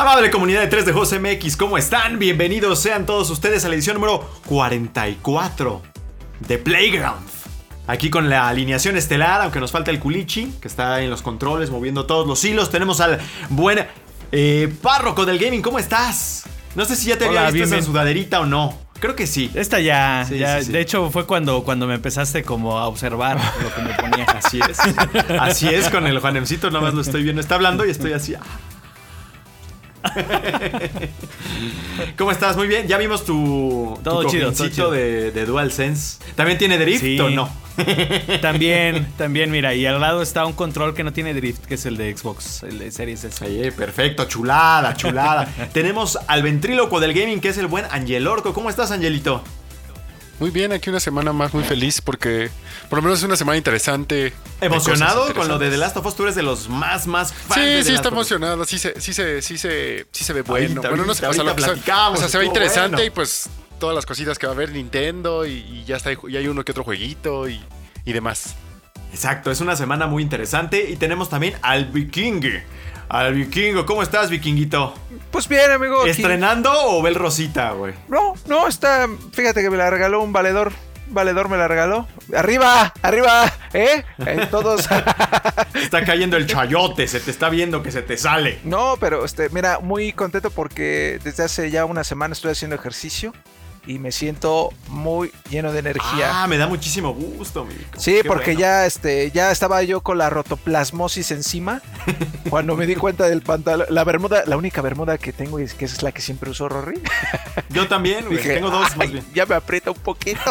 Amable comunidad de 3 de Juegos MX, ¿cómo están? Bienvenidos sean todos ustedes a la edición número 44 de Playground. Aquí con la alineación estelar, aunque nos falta el Culichi, que está en los controles moviendo todos los hilos. Tenemos al buen eh, párroco del gaming, ¿cómo estás? No sé si ya te Hola, había visto esa sudaderita o no. Creo que sí. Esta ya, Sí, ya sí, sí. de hecho fue cuando, cuando me empezaste como a observar lo que me ponía. Así es. Así es, con el Juanemcito nada más lo estoy viendo. Está hablando y estoy así. ah. ¿Cómo estás? Muy bien. Ya vimos tu, tu Todo chido, todo chido. de, de DualSense. ¿También tiene drift Sí. o no? También, también, mira, y al lado está un control que no tiene drift, que es el de Xbox, el de Series S. Perfecto, chulada, chulada. Tenemos al ventríloco del gaming, que es el buen Angel Orco. ¿Cómo estás, Angelito? Muy bien, aquí una semana más muy feliz porque por lo menos es una semana interesante. ¿Emocionado con lo de The. Last of Us? Tú eres de los más, más fans de Sí, The sí, Last está emocionado, sí se, sí se, sí se, sí se ve bueno. Ahorita, bueno, no sé, ahorita, o sea, platicamos, o sea, se ve interesante bueno. y pues todas las cositas que va a haber Nintendo y, y ya está, y hay uno que otro jueguito y, y demás. Exacto, es una semana muy interesante. Y tenemos también al Viking. Al Vikingo. ¿Cómo estás, Vikinguito? Pues bien, amigo. aquí- ¿Estrenando o Bel Rosita, güey? No, no, está. Fíjate que me la regaló un valedor. Un valedor me la regaló. ¡Arriba! ¡Arriba! ¿Eh? Eh, todos. Está cayendo el chayote, se te está viendo que se te sale. no, pero este, mira, muy contento porque desde hace ya una semana estoy haciendo ejercicio y me siento muy lleno de energía. Ah, me da muchísimo gusto, mi Vico. Sí, Qué porque bueno. ya este ya estaba yo con la rotoplasmosis encima cuando me di cuenta del pantalón, la bermuda, la única bermuda que tengo es que es la que siempre uso Rory. Yo también, güey. Tengo dos "Ay, más bien. Ya me aprieta un poquito.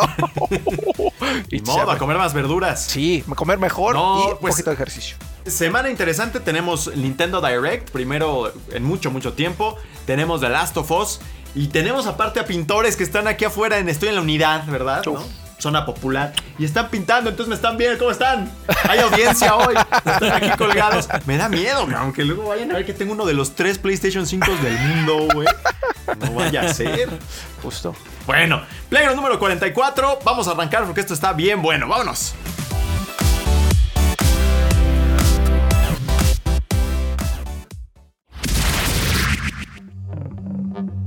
Y modo, a comer más verduras. Sí, comer mejor No, y un pues- poquito de ejercicio. Semana interesante, tenemos Nintendo Direct, primero en mucho, mucho tiempo. Tenemos The Last of Us. Y tenemos aparte a pintores que están aquí afuera en Estoy en la Unidad, ¿verdad? ¿No? Zona popular. Y están pintando, entonces me están viendo. ¿Cómo están? Hay audiencia hoy. Están aquí colgados. Me da miedo, aunque luego vayan a ver que tengo uno de los tres PlayStation 5 del mundo, güey. No vaya a ser. Justo. Bueno, Playground número 44. Vamos a arrancar porque esto está bien bueno. Vámonos.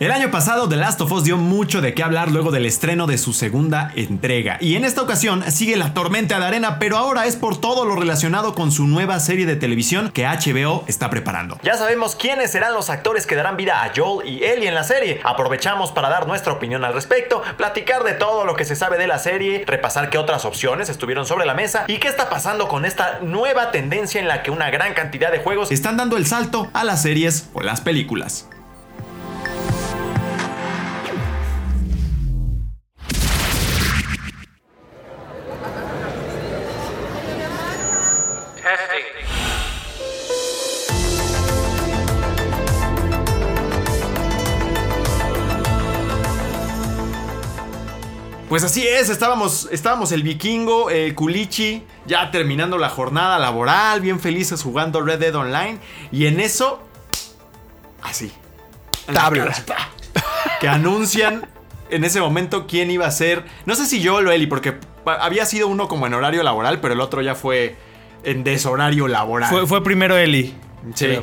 El año pasado The Last of Us dio mucho de qué hablar luego del estreno de su segunda entrega. Y en esta ocasión sigue la tormenta de arena, pero ahora es por todo lo relacionado con su nueva serie de televisión que HBO está preparando. Ya sabemos quiénes serán los actores que darán vida a Joel y Ellie en la serie. Aprovechamos para dar nuestra opinión al respecto, platicar de todo lo que se sabe de la serie, repasar qué otras opciones estuvieron sobre la mesa y qué está pasando con esta nueva tendencia en la que una gran cantidad de juegos están dando el salto a las series o las películas. Pues así es, estábamos, estábamos el vikingo, el culichi, ya terminando la jornada laboral, bien felices jugando Red Dead Online. Y en eso, así. en la Tabla. cara, ¡pa! Que anuncian en ese momento quién iba a ser. No sé si yo o Eli, porque había sido uno como en horario laboral, pero el otro ya fue en deshorario laboral. Fue, fue primero Eli. Sí. creo.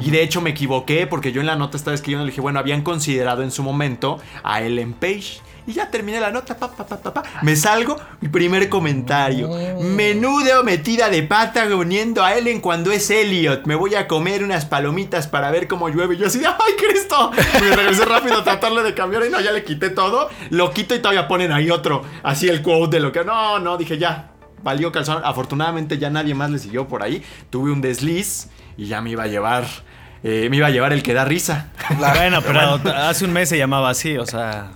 Y de hecho me equivoqué porque yo en la nota estaba escribiendo le dije, bueno, habían considerado en su momento a Ellen Page. Y ya terminé la nota, pa, pa, pa, pa, pa. Me salgo, mi primer comentario. Menudo metida de pata reuniendo a Ellen cuando es Elliot. Me voy a comer unas palomitas para ver cómo llueve. Y yo así de, ¡ay, Cristo! Me regresé rápido a tratarle de cambiar y no, ya le quité todo. Lo quito y todavía ponen ahí otro. Así el quote de lo que... No, no, dije ya. Valió calzón. Afortunadamente ya nadie más le siguió por ahí. Tuve un desliz y ya me iba a llevar... eh, me iba a llevar el que da risa. Bueno, pero hace un mes se llamaba así, o sea.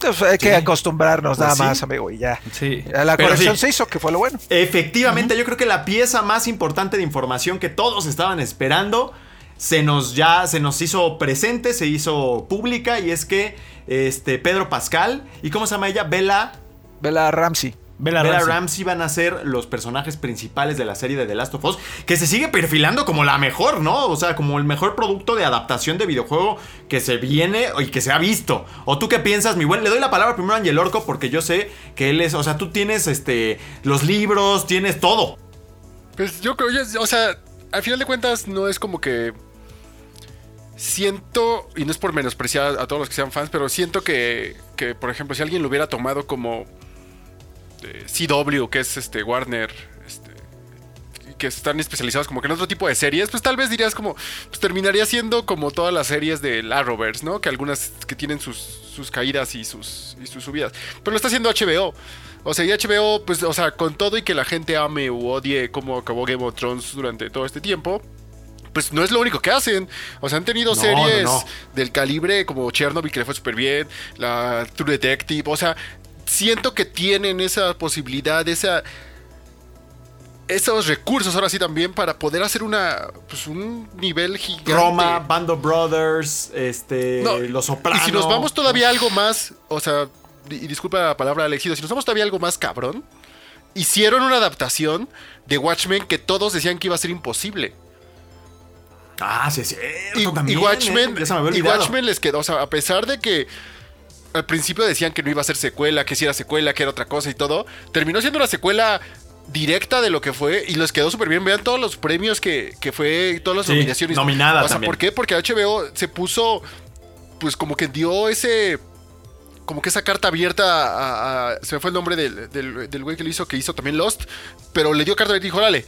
Entonces, hay que acostumbrarnos Pues nada sí. más, amigo, y ya. Sí. La Pero sí. se hizo, que fue lo bueno. Efectivamente, yo creo que la pieza más importante de información que todos estaban esperando se nos ya se nos hizo presente, se hizo pública y es que este Pedro Pascal y cómo se llama ella, Bella Bella Ramsey. Bella Bella Ramsey. Ramsey van a ser los personajes principales de la serie de The Last of Us, que se sigue perfilando como la mejor, ¿no? O sea, como el mejor producto de adaptación de videojuego que se viene y que se ha visto. ¿O tú qué piensas, mi buen? Le doy la palabra primero a Angel Orco porque yo sé que él es, o sea, tú tienes este los libros, tienes todo. Pues yo creo, o sea, al final de cuentas no es como que siento, y no es por menospreciar a todos los que sean fans, pero siento que, que, por ejemplo, si alguien lo hubiera tomado como eh, CW, que es este Warner, este, que están especializados como que en otro tipo de series, pues tal vez dirías como, pues terminaría siendo como todas las series de Arrowverse, ¿no? Que algunas que tienen sus, sus caídas y sus, y sus subidas. Pero lo está haciendo HBO. O sea, y HBO, pues, o sea, con todo y que la gente ame u odie cómo acabó Game of Thrones durante todo este tiempo, pues no es lo único que hacen. O sea, han tenido No, series no, no. del calibre como Chernobyl, que le fue súper bien, la True Detective. O sea, siento que tienen esa posibilidad, esa esos recursos ahora sí también para poder hacer una pues un nivel gigante. Roma, Band of Brothers, este, No, Los Sopranos. Y si nos vamos todavía algo más, o sea, y disculpa la palabra Alexido, si nos vamos todavía algo más cabrón, hicieron una adaptación de Watchmen que todos decían que iba a ser imposible. Ah, sí, es Y, cierto, también. y Watchmen, ¿eh? Y. Watchmen les quedó, o sea, a pesar de que al principio decían que no iba a ser secuela, que si era secuela, que era otra cosa y todo, terminó siendo una secuela directa de lo que fue y les quedó súper bien. Vean todos los premios que, que fue, todas las Sí, nominaciones. nominada O sea, también. ¿por qué? Porque HBO se puso, pues como que dio ese... Como que esa carta abierta a, a- se me fue el nombre del, del, del güey que lo hizo, que hizo también Lost, pero le dio carta abierta y dijo, órale,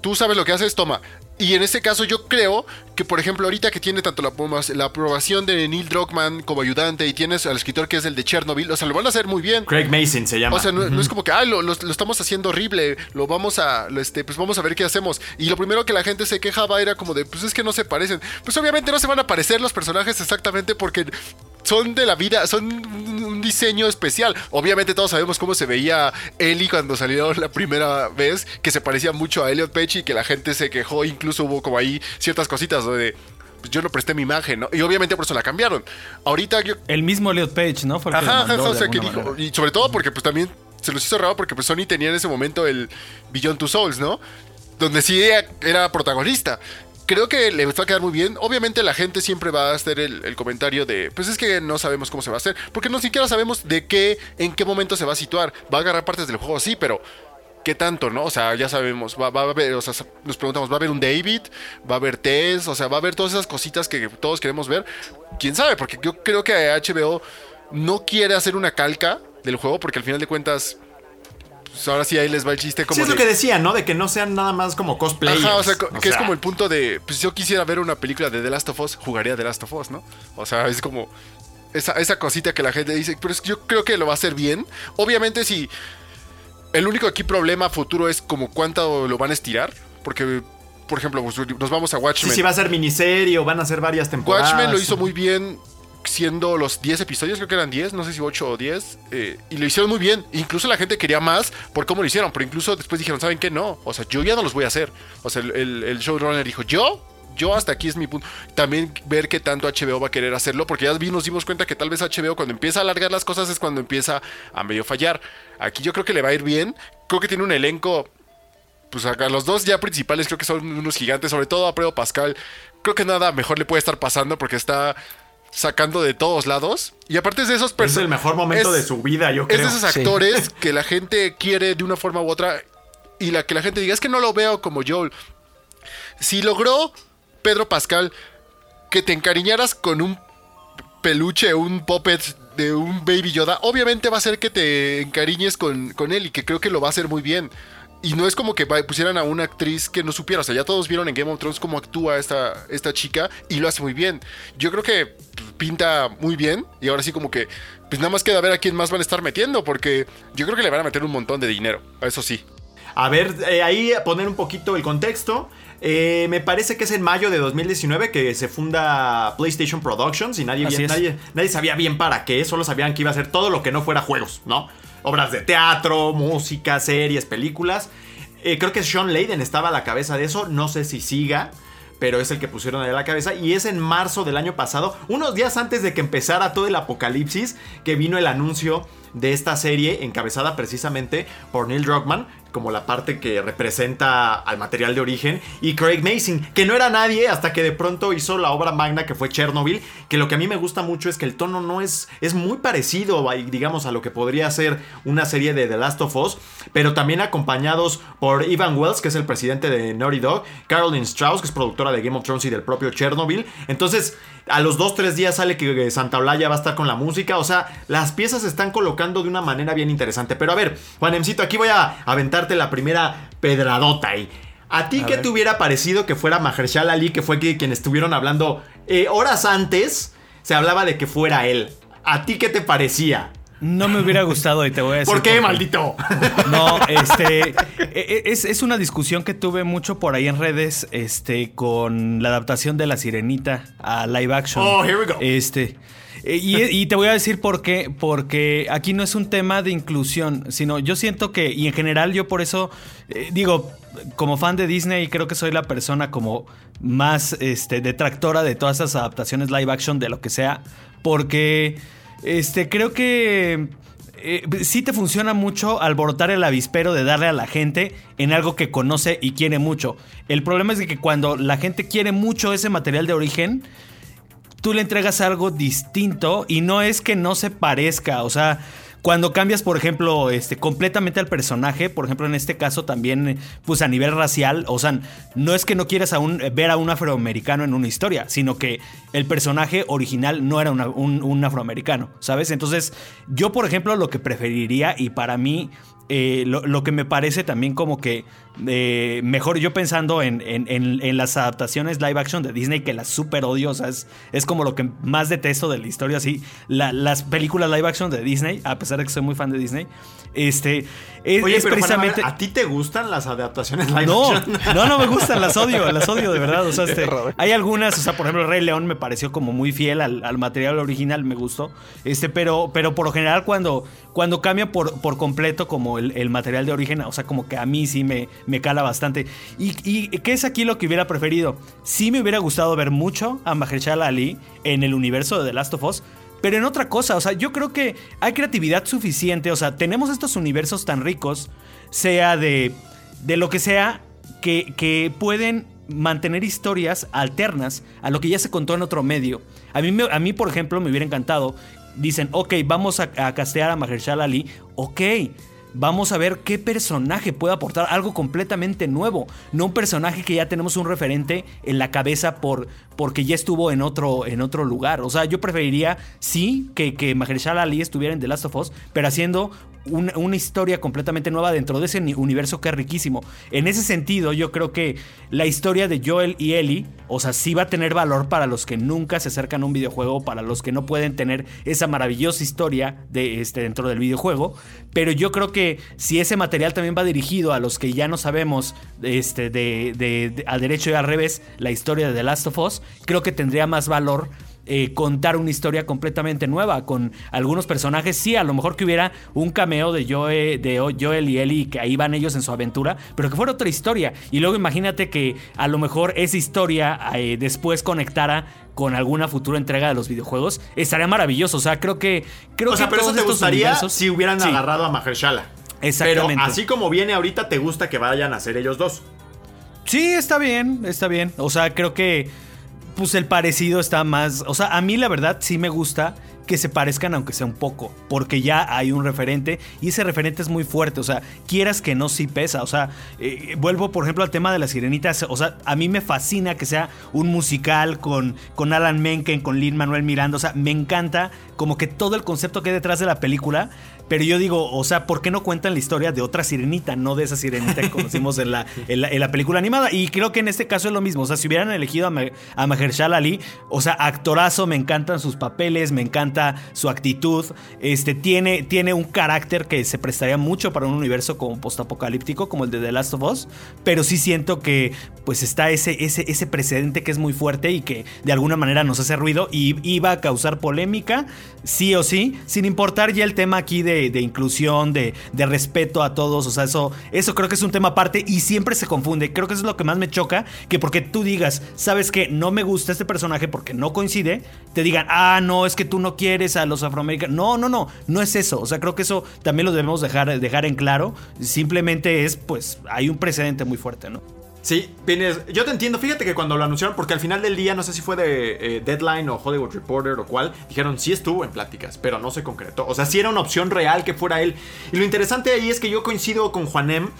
tú sabes lo que haces, toma. Y en este caso yo creo que, por ejemplo, ahorita que tiene tanto la, apro- la aprobación de Neil Druckmann como ayudante y tienes al escritor que es el de Chernobyl, o sea, lo van a hacer muy bien. Craig Mason se llama. O sea, no, no es como que, ay, lo, lo- lo estamos haciendo horrible, lo vamos a, lo, este, pues vamos a ver qué hacemos. Y lo primero que la gente se quejaba era como de, pues es que no se parecen. Pues obviamente no se van a parecer los personajes exactamente porque son de la vida, son un diseño especial. Obviamente todos sabemos cómo se veía Ellie cuando salió la primera vez, que se parecía mucho a Elliot Page y que la gente se quejó, incluso hubo como ahí ciertas cositas de... Pues yo no presté mi imagen, ¿no? Y obviamente por eso la cambiaron. Ahorita yo, El mismo Elliot Page, ¿no? Ajá, ajá, o sea, que dijo, y sobre todo porque pues también se los hizo raro porque pues Sony tenía en ese momento el Beyond Two Souls, ¿no? Donde sí era protagonista. Creo que le va a quedar muy bien. Obviamente la gente siempre va a hacer el, comentario de, pues es que no sabemos cómo se va a hacer, porque no siquiera sabemos de qué, en qué momento se va a situar. Va a agarrar partes del juego, sí, pero ¿qué tanto, no? O sea, ya sabemos, va, va a haber, o sea, nos preguntamos, ¿va a haber un David? ¿Va a haber Tess? O sea, ¿va a haber todas esas cositas que todos queremos ver? ¿Quién sabe? Porque yo creo que HBO no quiere hacer una calca del juego porque al final de cuentas, pues ahora sí ahí les va el chiste como Sí, es lo que decía, ¿no? De que no sean nada más como cosplayers. Ajá, o sea, O que es como el punto de, pues yo quisiera ver una película de The Last of Us, jugaría The Last of Us, ¿no? O sea, es como esa, esa cosita que la gente dice, pero es que yo creo que lo va a hacer bien. Obviamente si el único aquí problema futuro es como cuánto lo van a estirar, porque, por ejemplo, pues, nos vamos a Sí, Watchmen. sí, va a ser miniserie o van a ser varias temporadas. Watchmen lo hizo muy bien siendo los 10 episodios, creo que eran 10, no sé si 8 o 10, eh, y lo hicieron muy bien. Incluso la gente quería más por cómo lo hicieron, pero incluso después dijeron, ¿saben qué? No, o sea, yo ya no los voy a hacer. O sea, el, el- showrunner dijo, yo, yo hasta aquí es mi punto. También ver qué tanto HBO va a querer hacerlo, porque ya nos dimos cuenta que tal vez HBO cuando empieza a alargar las cosas es cuando empieza a medio fallar. Aquí yo creo que le va a ir bien, creo que tiene un elenco pues acá los dos ya principales creo que son unos gigantes, sobre todo a Pedro Pascal. Creo que nada mejor le puede estar pasando porque está sacando de todos lados. Y aparte de esos Es el mejor momento es- de su vida, yo Es creo. de esos Sí. actores que la gente quiere de una forma u otra y la que la gente diga es que no lo veo como Joel. Si logró Pedro Pascal que te encariñaras con un peluche, un puppet de un Baby Yoda, obviamente va a ser que te encariñes con, con él y que creo que lo va a hacer muy bien. Y no es como que pusieran a una actriz que no supiera. O sea, ya todos vieron en Game of Thrones cómo actúa esta, esta chica y lo hace muy bien. Yo creo que pinta muy bien. Y ahora sí, como que, pues nada más queda ver a quién más van a estar metiendo. Porque yo creo que le van a meter un montón de dinero. Eso sí. A ver, eh, ahí poner un poquito el contexto. Eh, me parece que es en mayo de 2019 que se funda PlayStation Productions y nadie, Así bien- es. nadie, nadie sabía bien para qué, solo sabían que iba a ser todo lo que no fuera juegos, ¿no? Obras de teatro, música, series, películas. Eh, creo que Sean Layden estaba a la cabeza de eso, no sé si siga. Pero es el que pusieron ahí a la cabeza. Y es en marzo del año pasado, unos días antes de que empezara todo el apocalipsis, que vino el anuncio de esta serie encabezada precisamente por Neil Druckmann como la parte que representa al material de origen y Craig Mason, que no era nadie hasta que de pronto hizo la obra magna que fue Chernobyl, que lo que a mí me gusta mucho es que el tono no es es muy parecido digamos a lo que podría ser una serie de The Last of Us, pero también acompañados por Ivan Wells, que es el presidente de Naughty Dog, Caroline Strauss, que es productora de Game of Thrones y del propio Chernobyl. Entonces, a los dos, tres días sale que Santa Olaya va a estar con la música. O sea, las piezas se están colocando de una manera bien interesante. Pero a ver, Juanemcito, aquí voy a aventarte la primera pedradota ahí. ¿A ti A qué ver. te hubiera parecido que fuera Mahershala Ali, que fue quien estuvieron hablando eh, horas antes? Se hablaba de que fuera él. ¿A ti qué te parecía? No me hubiera gustado y te voy a decir. ¿Por qué, qué. maldito? No, este. e- e- es, es una discusión que tuve mucho por ahí en redes. Este. Con la adaptación de la sirenita a live action. Oh, here we go. Este. Eh, Y, te voy a decir por qué. Porque aquí no es un tema de inclusión, sino yo siento que, y en general yo por eso, eh, digo, como fan de Disney, creo que soy la persona como más este, detractora de todas esas adaptaciones live action de lo que sea. Porque este, creo que eh, sí te funciona mucho alborotar el avispero de darle a la gente en algo que conoce y quiere mucho. El problema es que cuando la gente quiere mucho ese material de origen, tú le entregas algo distinto y no es que no se parezca, o sea, cuando cambias, por ejemplo, este, completamente al personaje, por ejemplo, en este caso también, pues a nivel racial, o sea, no es que no quieras ver a un afroamericano en una historia, sino que el personaje original no era un, un afroamericano, ¿sabes? Entonces, yo, por ejemplo, lo que preferiría y para mí eh, lo que me parece también como que eh, mejor yo pensando en, en- en- en las adaptaciones live action de Disney que las super odio, o sea, es, es como lo que más detesto de la historia, así, la- las películas live action de Disney, a pesar de que soy muy fan de Disney, este, es, Oye, es pero Juan, a ver, precisamente... ¿a ti te gustan las adaptaciones live No, action? no, no me gustan, las odio, las odio de verdad. O sea, este, hay algunas, o sea, por ejemplo, Rey León me pareció como muy fiel al, al material original, me gustó. Este, pero, pero por lo general, cuando, cuando cambia por, por completo como el, el material de origen, o sea, como que a mí sí me, me cala bastante. Y, y qué es aquí lo que hubiera preferido? Sí me hubiera gustado ver mucho a Mahershala Ali en el universo de The Last of Us. Pero en otra cosa, o sea, yo creo que hay creatividad suficiente, o sea, tenemos estos universos tan ricos, sea de, de lo que sea, que, que pueden mantener historias alternas a lo que ya se contó en otro medio. A mí, a mí por ejemplo, me hubiera encantado. Dicen, ok, vamos a, a castear a Mahershala Ali. Ok, vamos a ver qué personaje puede aportar algo completamente nuevo. No un personaje que ya tenemos un referente en la cabeza por, porque ya estuvo en otro, en otro lugar. O sea, yo preferiría, sí, que, que Mahershala Ali estuviera en The Last of Us, pero haciendo una, historia completamente nueva dentro de ese ni- universo que es riquísimo. En ese sentido, yo creo que la historia de Joel y Ellie, o sea, sí va a tener valor para los que nunca se acercan a un videojuego, para los que no pueden tener esa maravillosa historia de, este, dentro del videojuego. Pero yo creo que si ese material también va dirigido a los que ya no sabemos este, de, de- al derecho y al revés la historia de The Last of Us, creo que tendría más valor eh, contar una historia completamente nueva con algunos personajes. Sí, a lo mejor que hubiera un cameo de Joe, de Joel y Ellie, que ahí van ellos en su aventura, pero que fuera otra historia. Y luego imagínate que a lo mejor esa historia eh, después conectara con alguna futura entrega de los videojuegos. Estaría maravilloso. O sea, creo que. Creo o sea, que pero eso te gustaría universos- si hubieran Sí, agarrado a Mahershala. Exactamente. Pero así como viene ahorita, te gusta que vayan a ser ellos dos. Sí, está bien, está bien. O sea, creo que pues el parecido está más, o sea, a mí la verdad sí me gusta que se parezcan aunque sea un poco, porque ya hay un referente y ese referente es muy fuerte, o sea, quieras que no sí pesa, o sea, eh, vuelvo por ejemplo al tema de las sirenitas, o sea, a mí me fascina que sea un musical con, con Alan Menken, con Lin Manuel Miranda, o sea, me encanta como que todo el concepto que hay detrás de la película Pero yo digo, o sea, ¿por qué no cuentan la historia de otra sirenita, no de esa sirenita que conocimos en la, en la, en la película animada? Y creo que en este caso es lo mismo. O sea, si hubieran elegido a, Ma- a Mahershala Ali, o sea, actorazo, me encantan sus papeles, me encanta su actitud. Este, tiene, tiene un carácter que se prestaría mucho para un universo como postapocalíptico, como el de The Last of Us. Pero sí siento que, pues, está ese, ese, ese precedente que es muy fuerte y que de alguna manera nos hace ruido y iba a causar polémica, sí o sí, sin importar ya el tema aquí de, de inclusión, de, de respeto a todos. O sea, eso, eso creo que es un tema aparte y siempre se confunde. Creo que eso es lo que más me choca, que porque tú digas, sabes que no me gusta este personaje porque no coincide, te digan, ah, no, es que tú no quieres a los afroamericanos. No, no, no, no es eso. O sea, creo que eso también lo debemos dejar, dejar en claro. Simplemente es, pues, hay un precedente muy fuerte, ¿no? Sí, vienes. Yo te entiendo. Fíjate que cuando lo anunciaron, porque al final del día, no sé si fue de eh, Deadline o Hollywood Reporter o cuál, dijeron sí estuvo en pláticas, pero no se concretó. O sea, sí era una opción real que fuera él. Y lo interesante ahí es que yo coincido con Juanem,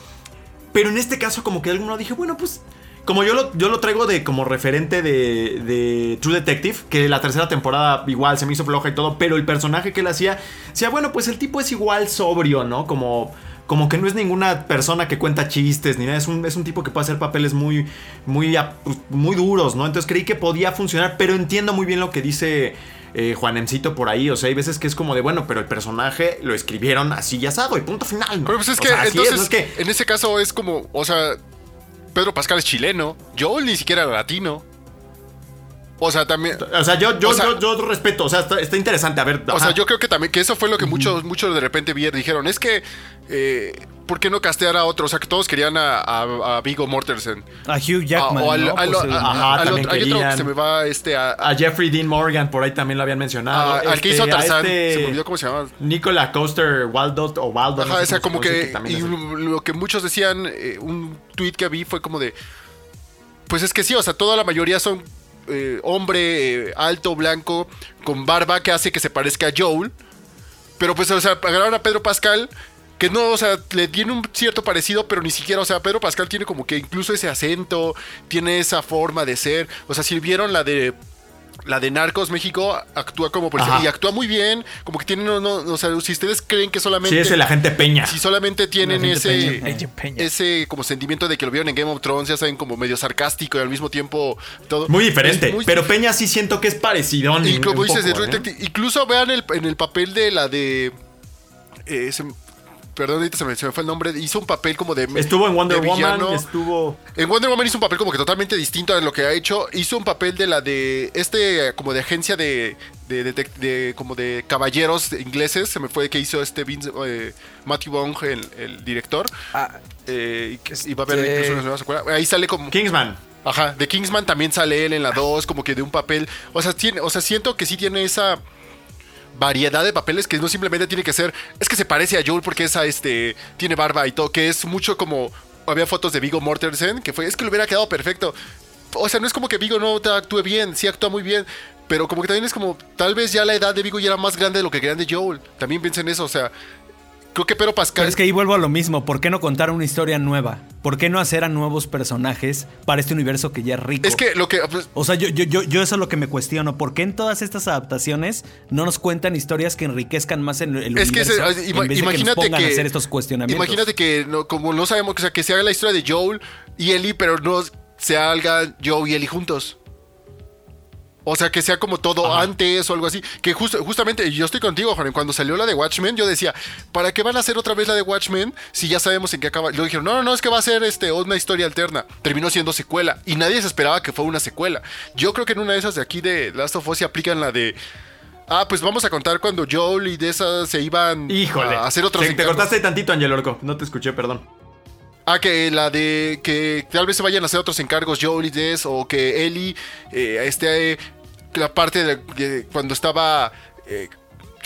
pero en este caso, como que modo dije, bueno, pues. Como yo lo, yo lo traigo de como referente de, de True Detective, que la tercera temporada igual se me hizo floja y todo, pero el personaje que él hacía, decía, bueno, pues el tipo es igual sobrio, ¿no? Como, como que no es ninguna persona que cuenta chistes ni nada, es un, es un tipo que puede hacer papeles muy, muy, muy duros, ¿no? Entonces creí que podía funcionar, pero entiendo muy bien lo que dice eh, Juanemcito por ahí, o sea, hay veces que es como de, bueno, pero el personaje lo escribieron así y asado y punto final, ¿no? Pero pues es O que sea, entonces, no es que... en ese caso es como, o sea, Pedro Pascal es chileno, Joel ni siquiera era latino. O sea, también... O sea, yo, yo, O sea- yo, yo respeto, o sea, está, está interesante, a ver. O sea, yo creo que también, que eso fue lo que muchos, muchos de repente vieron, dijeron, es que, eh, ¿por qué no castear a otro? O sea, que todos querían a, a, a Viggo Mortensen. A Hugh Jackman. Ah, o al, ¿no? al- Pues, a- el- a- Ajá, al otro- hay otro que se me va este a, Jeffrey Dean Morgan, por ahí también lo habían mencionado. a- al que hizo Este, a Tarzán, este se me olvidó cómo se llama. Nicola Coaster Waldot o Waldo. Ajá, no sé o sea, como que, y lo que muchos decían, eh, un tweet que vi fue como de, pues es que sí, o sea, toda la mayoría son eh, hombre eh, alto, blanco, con barba que hace que se parezca a Joel, pero pues, o sea, agarraron a Pedro Pascal, que no, o sea, le tiene un cierto parecido, pero ni siquiera, o sea, Pedro Pascal tiene como que incluso ese acento, tiene esa forma de ser, o sea, si vieron la de... La de Narcos México actúa como policía Ajá. y actúa muy bien, como que tiene, no, no, o sea, si ustedes creen que solamente Sí, es el agente Peña. si solamente tienen ese, Peña. Ese como sentimiento de que lo vieron en Game of Thrones, ya saben, como medio sarcástico y al mismo tiempo todo. Muy diferente. Muy- pero Peña sí siento que es parecidón. y como dices, de poco, True ¿eh? Incluso vean el, en el papel de la de. eh, se- perdón, ahorita se me, se me fue el nombre. Hizo un papel como de. Estuvo en Wonder. Woman, estuvo. En Wonder Woman hizo un papel como que totalmente distinto a lo que ha hecho. Hizo un papel de la de. Este, como de agencia de. de, de- de- como de caballeros ingleses. Se me fue que hizo este Vince, eh, Matthew Bong, el, el director. Ah, Eh, y, que- y va a haber Este- incluso una nueva secuela. Ahí sale como. Kingsman. Ajá, de Kingsman también sale él en la 2, como que de un papel. O sea, tiene, o sea, siento que sí tiene esa variedad de papeles que no simplemente tiene que ser. Es que se parece a Joel porque es a este. Tiene barba y todo, que es mucho como. Había fotos de Vigo Mortensen, que fue. Es que le hubiera quedado perfecto. O sea, no es como que Vigo no actúe bien, sí actúa muy bien. Pero como que también es como. Tal vez ya la edad de Vigo ya era más grande de lo que querían de Joel. También piensen eso, o sea. Creo que Pedro Pascal. Pero es que ahí vuelvo a lo mismo. ¿Por qué no contar una historia nueva? ¿Por qué no hacer a nuevos personajes para este universo que ya es rico? es que lo que. pues, O sea, yo, yo, yo, yo eso es lo que me cuestiono. ¿Por qué en todas estas adaptaciones no nos cuentan historias que enriquezcan más en el Es que universo? ese- ima- en vez de que imagínate nos que, a hacer estos cuestionamientos. Imagínate que no, como no sabemos, o sea, que se haga la historia de Joel y Ellie, pero no se haga Joe y Ellie juntos. O sea, que sea como todo antes o algo así. Que justo, justamente, yo estoy contigo, Juan. Cuando salió la de Watchmen, yo decía, ¿para qué van a hacer otra vez la de Watchmen si ya sabemos en qué acaba? Lo dijeron, no, no, no, es que va a ser este, una historia alterna. Terminó siendo secuela. Y nadie se esperaba que fuera una secuela. Yo creo que en una de esas de aquí de Last of Us se aplican la de. Ah, pues vamos a contar cuando Joel y de esas se iban Híjole. a hacer otros Te, te cortaste tantito, Angel Orco. No te escuché, perdón. Ah, que la de que tal vez se vayan a hacer otros encargos y Des o que Ellie eh, esté la parte de, de cuando estaba eh,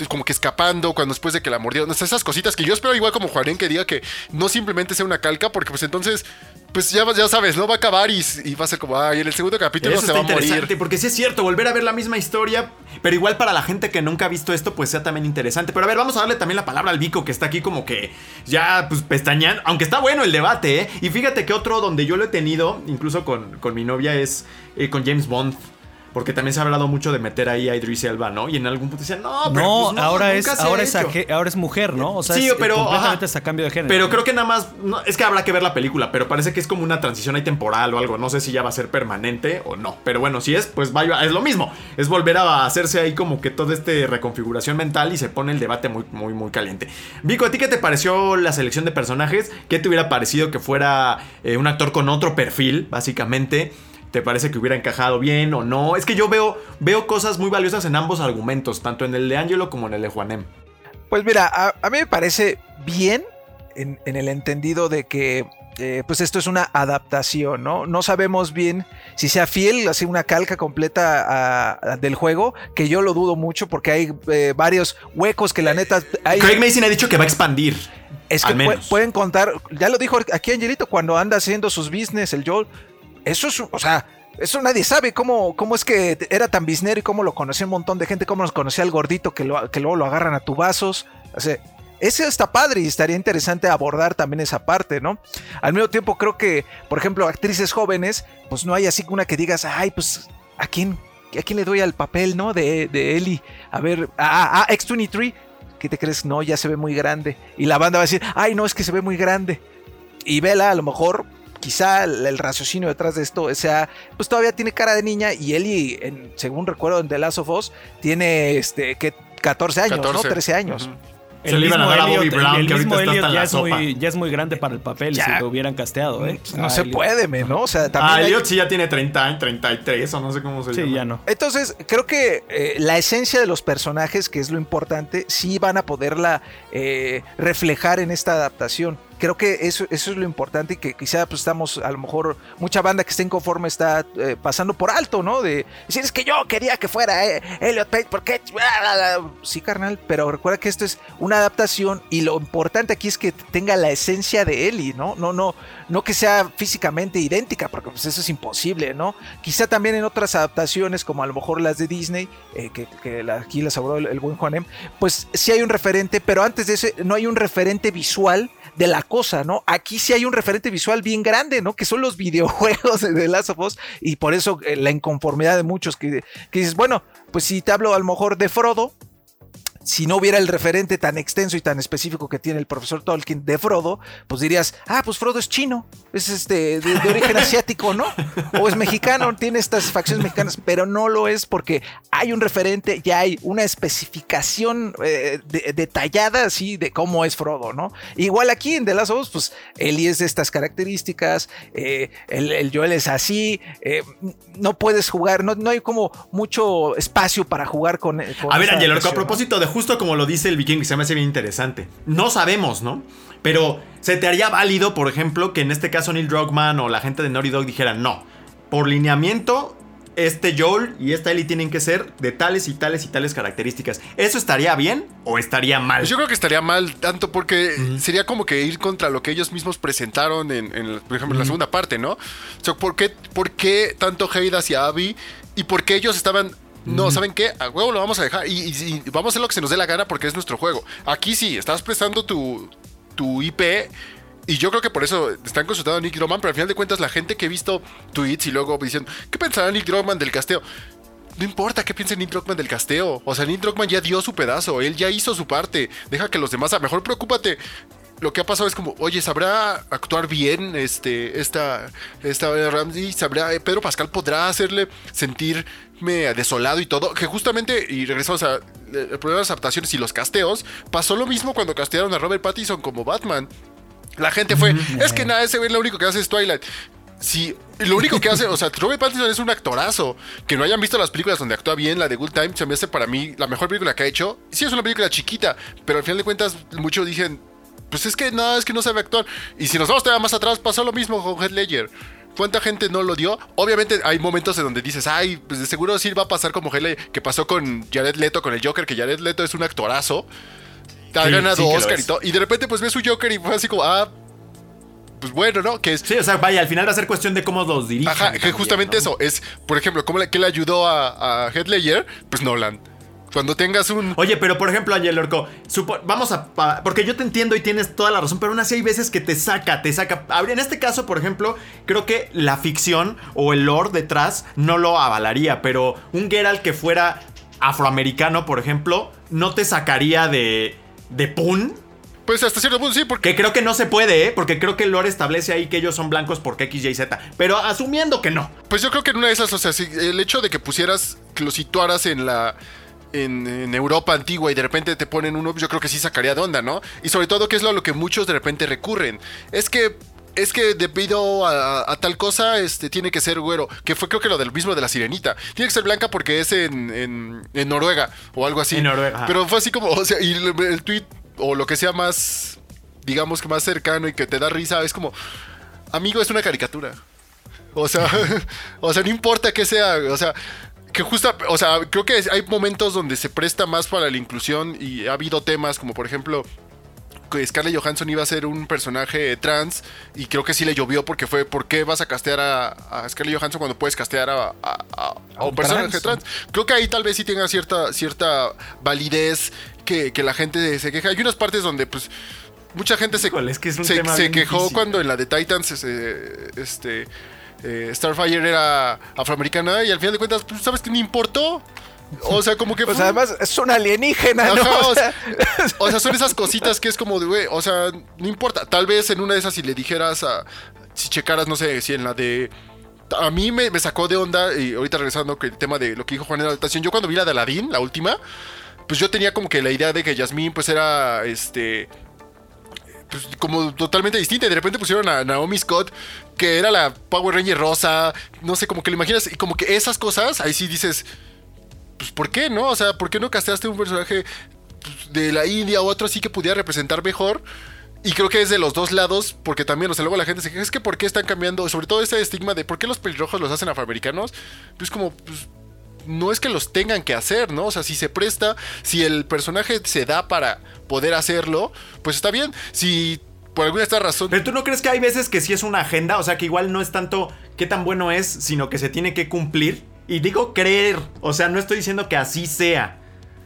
como que escapando cuando después de que la mordieron, esas cositas que yo espero igual como Juanen que diga que no simplemente sea una calca porque pues entonces pues ya, ya sabes, no va a acabar y, y va a ser como, ay, en el segundo capítulo Eso se está va a interesante, morir. porque sí es cierto, volver a ver la misma historia, pero igual para la gente que nunca ha visto esto, pues sea también interesante. Pero a ver, vamos a darle también la palabra al Vico, que está aquí como que ya, pues, pestañeando, aunque está bueno el debate, ¿eh? Y fíjate que otro donde yo lo he tenido, incluso con, con mi novia, es eh, con James Bond. Porque también se ha hablado mucho de meter ahí a Idris Elba, ¿no? Y en algún punto decían, no, pero No, pues no, ahora, es, nunca se ha ahora, es hecho". aje- ahora es mujer, ¿no? O sea, Sí, es pero, completamente ajá. a cambio de género. Pero creo que nada más, no, es que habrá que ver la película, pero parece que es como una transición ahí temporal o algo. No sé si ya va a ser permanente o no. Pero bueno, si es, pues vaya, es lo mismo. Es volver a hacerse ahí como que toda esta reconfiguración mental y se pone el debate muy, muy, muy caliente. Vico, ¿a ti qué te pareció la selección de personajes? ¿Qué te hubiera parecido que fuera eh, un actor con otro perfil, básicamente? ¿Te parece que hubiera encajado bien o no? Es que yo veo, veo cosas muy valiosas en ambos argumentos, tanto en el de Angelo como en el de Juanem. Pues mira, a, a mí me parece bien en, en el entendido de que eh, pues esto es una adaptación, ¿no? No sabemos bien si sea fiel, así una calca completa a- a- del juego, que yo lo dudo mucho porque hay eh, varios huecos que la neta... Hay, Craig Mason ha dicho que va a expandir. es que al pu- pueden contar, ya lo dijo aquí Angelito, cuando anda haciendo sus business, el Joel, eso es, o sea... Eso nadie sabe cómo, cómo es que era tan biznero y cómo lo conocía un montón de gente, cómo nos conocía el gordito que, lo- que luego lo agarran a tubazos. O sea, ese está padre y estaría interesante abordar también esa parte, ¿no? Al mismo tiempo creo que, por ejemplo, actrices jóvenes, pues no hay así una que digas, ay, pues, ¿a quién, a quién le doy al papel, ¿no? De, de Ellie. A ver, ah, ah, X23, ¿qué te crees? No, ya se ve muy grande. Y la banda va a decir, ay, no, es que se ve muy grande. Y Vela, a lo mejor, quizá el, el raciocinio detrás de esto sea, pues todavía tiene cara de niña y Ellie, en- según recuerdo en The Last of Us, tiene, este, que 14 años, 14. ¿no? 13 años. Ujú. Se le iban a dar a Bobby Brown, el que mismo ahorita está Elliot ya la es, sopa. muy, ya es muy grande para el papel Ya. si lo hubieran casteado, ¿eh? No Ah, se Elliot. puede, men, ¿no? O sea, también. Ah, hay- Elliot sí ya tiene 30, 33 o no sé cómo se Sí, llama. ya no. Entonces, creo que eh, la esencia de los personajes, que es lo importante, sí van a poderla eh, reflejar en esta adaptación. Creo que eso, eso es lo importante y que quizá pues estamos, a lo mejor, mucha banda que esté inconforme está eh, pasando por alto, ¿no? De decir, es que yo quería que fuera eh, Elliot Page, ¿por qué? Sí, carnal, pero recuerda que esto es una adaptación y lo importante aquí es que tenga la esencia de Ellie, ¿no? No, no, no que sea físicamente idéntica, porque pues eso es imposible, ¿no? Quizá también en otras adaptaciones, como a lo mejor las de Disney, eh, que, que la- aquí las habló el, el buen Juanem, pues sí hay un referente, pero antes de eso no hay un referente visual de la cosa, ¿no? Aquí sí hay un referente visual bien grande, ¿no? Que son los videojuegos de The Last of Us, y por eso eh, la inconformidad de muchos que, que dices, bueno, pues si te hablo a lo mejor de Frodo, si no hubiera el referente tan extenso y tan específico que tiene el profesor Tolkien de Frodo, pues dirías, ah, pues Frodo es chino, es este de, de origen asiático, ¿no? O es mexicano, tiene estas facciones mexicanas, pero no lo es porque hay un referente, ya hay una especificación eh, de- detallada así de cómo es Frodo, ¿no? Igual aquí en The Last of Us, pues Ellie es de estas características, eh, el, el Joel es así, eh, no puedes jugar, no, no hay como mucho espacio para jugar con. con A ver, Angelo, a propósito de justo como lo dice el vikingo, que se me hace bien interesante. No sabemos, ¿no? Pero se te haría válido, por ejemplo, que en este caso Neil Druckmann o la gente de Naughty Dog dijeran, no, por lineamiento, este Joel y esta Ellie tienen que ser de tales y tales y tales características. ¿Eso estaría bien o estaría mal? Pues yo creo que estaría mal, tanto porque sería como que ir contra lo que ellos mismos presentaron en, por ejemplo, en la segunda parte, ¿no? O sea, ¿por qué, por qué tanto hate hacia Abby? ¿Y por qué ellos estaban... No, ¿saben qué? A huevo lo vamos a dejar y, y- y vamos a hacer lo que se nos dé la gana porque es nuestro juego. Aquí sí, estás prestando tu, tu IP y yo creo que por eso están consultando a Nick Droman, pero al final de cuentas la gente que he visto tweets y luego diciendo, ¿qué pensará Nick Droman del casteo? No importa qué piense Nick Druckmann del casteo. O sea, Nick Druckmann ya dio su pedazo. Él ya hizo su parte. Deja que los demás. A mejor preocúpate. Lo que ha pasado es como, oye, ¿sabrá actuar bien este, esta, esta Ramsey? ¿Sabrá, eh, Pedro Pascal podrá hacerle sentirme desolado y todo? Que justamente, y regresamos a eh, el problema de las adaptaciones y los casteos, pasó lo mismo cuando castearon a Robert Pattinson como Batman. La gente fue, es que nada, ese güey lo único que hace es Twilight. Sí, lo único que hace, o sea, Robert Pattinson es un actorazo. Que no hayan visto las películas donde actúa bien, la de Good Time, se me hace para mí la mejor película que ha hecho. Sí, es una película chiquita, pero al final de cuentas, muchos dicen, pues es que no, es que no sabe actuar. Y si nos vamos todavía más atrás, pasó lo mismo con Heath Ledger. ¿Cuánta gente no lo dio? Obviamente hay momentos en donde dices, ay, pues de seguro sí va a pasar como Heath Ledger, que pasó con Jared Leto, con el Joker, que Jared Leto es un actorazo. Ha Sí, ganado sí Oscar y todo. Y de repente, pues ves su Joker y fue así como, ah, pues bueno, ¿no? Que es, Sí, o sea, vaya, al final va a ser cuestión de cómo los dirigen. Ajá, que justamente ¿no? eso es, por ejemplo, ¿cómo le, ¿qué le ayudó a, a Heath Ledger? Pues Nolan. Cuando tengas un... Oye, pero por ejemplo, Angel Orco, supo- vamos a... porque yo te entiendo y tienes toda la razón, pero aún así hay veces que te saca, te saca. En este caso, por ejemplo, creo que la ficción o el lore detrás no lo avalaría, pero un Geralt que fuera afroamericano, por ejemplo, no te sacaría de... de Pun. Pues hasta cierto punto sí, porque... Que creo que no se puede, ¿eh? Porque creo que el lore establece ahí que ellos son blancos porque X, Y, Z. Pero asumiendo que no. Pues yo creo que en una de esas, o sea, si el hecho de que pusieras, que lo situaras en la... En, en Europa antigua y de repente te ponen uno, yo creo que sí sacaría de onda, ¿no? Y sobre todo que es lo a lo que muchos de repente recurren. Es que es que debido a, a tal cosa, este, tiene que ser güero. Que fue creo que lo del mismo de la sirenita. Tiene que ser blanca porque es en, en, en Noruega o algo así. En Noruega. Pero fue así como, o sea, y el, el tweet o lo que sea más, digamos que más cercano y que te da risa, es como, amigo, es una caricatura. O sea, o sea, no importa que sea, o sea, que justo, o sea, creo que hay momentos donde se presta más para la inclusión y ha habido temas como por ejemplo que Scarlett Johansson iba a ser un personaje trans y creo que sí le llovió porque fue ¿por qué vas a castear a, a Scarlett Johansson cuando puedes castear a, a- a- a un personaje trans? Creo que ahí tal vez sí tenga cierta, cierta validez que, que la gente se queja. Hay unas partes donde pues mucha gente se, Híjole, es que es un se, tema se bien quejó difícil. cuando en la de Titans eh, este eh, Starfire era afroamericana y al final de cuentas pues, sabes que ni importó. O sea, como que Pues fue- además es un alienígena, ¿no? Ajá, O sea, sea, o sea, son esas cositas que es como de, güey, o sea, no importa. Tal vez en una de esas si le dijeras a, si checaras, no sé, si en la de... A mí me, me sacó de onda, y ahorita regresando con el tema de lo que dijo Juan en la adaptación, yo cuando vi la de Aladdin, la última, pues yo tenía como que la idea de que Yasmín pues era, este... Pues como totalmente distinta. Y de repente pusieron a Naomi Scott, que era la Power Ranger rosa. No sé, como que lo imaginas. Y como que esas cosas, ahí sí dices, pues ¿por qué no? O sea, ¿por qué no casteaste un personaje pues, de la India o otro así que pudiera representar mejor? Y creo que es de los dos lados, porque también, o sea, luego la gente se queja, es que ¿por qué están cambiando? Sobre todo este estigma de ¿por qué los pelirrojos los hacen afroamericanos? Pues como, pues, no es que los tengan que hacer, ¿no? O sea, si se presta, si el personaje se da para poder hacerlo, pues está bien. Si por alguna esta razón... Pero tú no crees que hay veces que sí es una agenda, o sea que igual no es tanto qué tan bueno es, sino que se tiene que cumplir. Y digo creer, o sea, no estoy diciendo que así sea,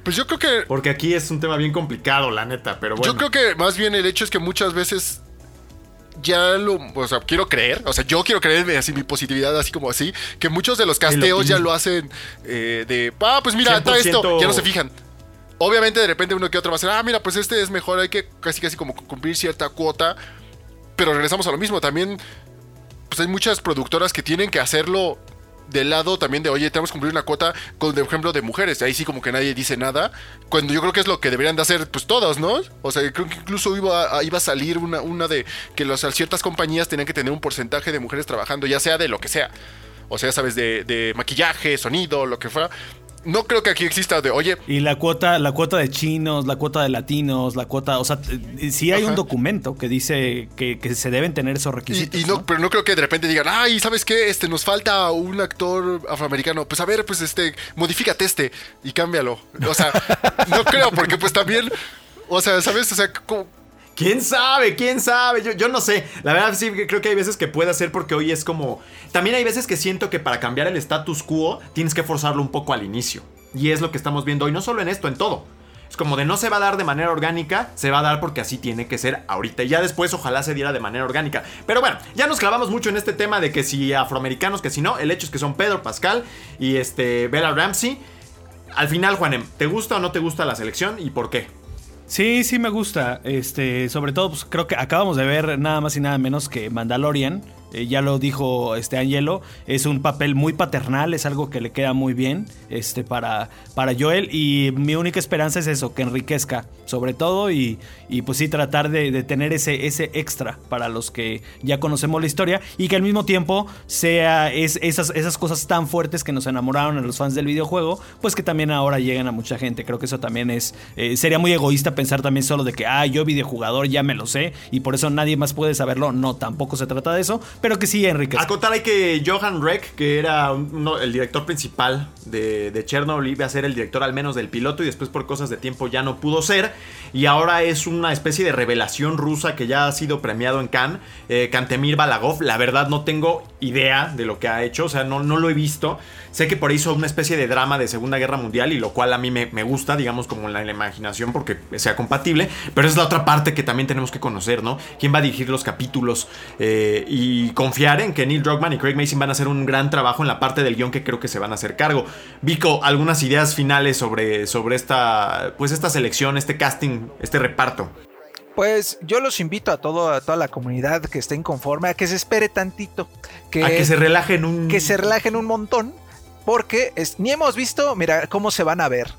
Pues yo creo que porque aquí es un tema bien complicado, la neta, pero bueno. Yo creo que más bien el hecho es que muchas veces ya lo, o sea, quiero creer, o sea, yo quiero creer así mi positividad así como así, que muchos de los casteos ya lo hacen eh, de, ah, pues mira, está esto, 100% ya no se fijan. Obviamente de repente uno que otro va a decir, ah, mira, pues este es mejor, hay que casi casi como cumplir cierta cuota, pero regresamos a lo mismo, también pues hay muchas productoras que tienen que hacerlo del lado también de, oye, tenemos que cumplir una cuota con, de ejemplo, de mujeres. Ahí sí como que nadie dice nada. Cuando yo creo que es lo que deberían de hacer, pues todos, ¿no? O sea, creo que incluso iba a, iba a salir una, una de que ciertas compañías tenían que tener un porcentaje de mujeres trabajando, ya sea de lo que sea. O sea, sabes, de, de maquillaje, sonido, lo que fuera. No creo que aquí exista de, oye, Y la cuota, la cuota de chinos, la cuota de latinos, la cuota, o sea, t- sí hay un documento que dice que, que se deben tener esos requisitos. Y, y no, ¿no? pero no creo que de repente digan, ay, ¿sabes qué? Este, nos falta un actor afroamericano. Pues a ver, pues este, modifícate este y cámbialo. O sea, no creo, porque pues también, o sea, ¿sabes? O sea, como- ¿Quién sabe? ¿Quién sabe? Yo, yo no sé. La verdad sí creo que hay veces que puede ser porque hoy es como... También hay veces que siento que para cambiar el status quo tienes que forzarlo un poco al inicio. Y es lo que estamos viendo hoy, no solo en esto, en todo. Es como de no se va a dar de manera orgánica, se va a dar porque así tiene que ser ahorita. Y ya después ojalá se diera de manera orgánica. Pero bueno, ya nos clavamos mucho en este tema de que si afroamericanos, que si no, el hecho es que son Pedro Pascal y este Bella Ramsey. Al final, Juanem, ¿te gusta o no te gusta la selección y por qué? Sí, sí me gusta. Este, sobre todo, pues creo que acabamos de ver nada más y nada menos que Mandalorian. Eh, ya lo dijo este Angelo. Es un papel muy paternal, es algo que le queda muy bien este, para, para Joel. Y mi única esperanza es eso, que enriquezca, sobre todo, y, y pues sí, tratar de, tener ese, ese extra para los que ya conocemos la historia. Y que al mismo tiempo sea es, esas, esas cosas tan fuertes que nos enamoraron a los fans del videojuego, pues que también ahora lleguen a mucha gente. Creo que eso también es. eh, sería muy egoísta pensar también solo de que, ah, yo videojugador ya me lo sé y por eso nadie más puede saberlo. No, tampoco se trata de eso. Pero que sí Enrique. Acotar hay que Johan Reck, que era el director principal de, de Chernobyl, iba a ser el director al menos del piloto y después por cosas de tiempo ya no pudo ser. Y ahora es una especie de revelación rusa que ya ha sido premiado en Cannes. Eh, Kantemir Balagov, la verdad no tengo idea de lo que ha hecho, o sea, no, no lo he visto. Sé que por ahí hizo una especie de drama de Segunda Guerra Mundial y lo cual a mí me, me gusta, digamos, como en la, en la imaginación porque sea compatible. Pero es la otra parte que también tenemos que conocer, ¿no? ¿Quién va a dirigir los capítulos? Eh, y confiar en que Neil Druckmann y Craig Mason van a hacer un gran trabajo en la parte del guion que creo que se van a hacer cargo. Vico, algunas ideas finales sobre, sobre esta, pues esta selección, este casting, este reparto. Pues yo los invito a, todo, a toda la comunidad que esté inconforme a que se espere tantito. Que, a que se relajen un... que se relajen un montón. Porque es- ni hemos visto, mira, cómo se van a ver.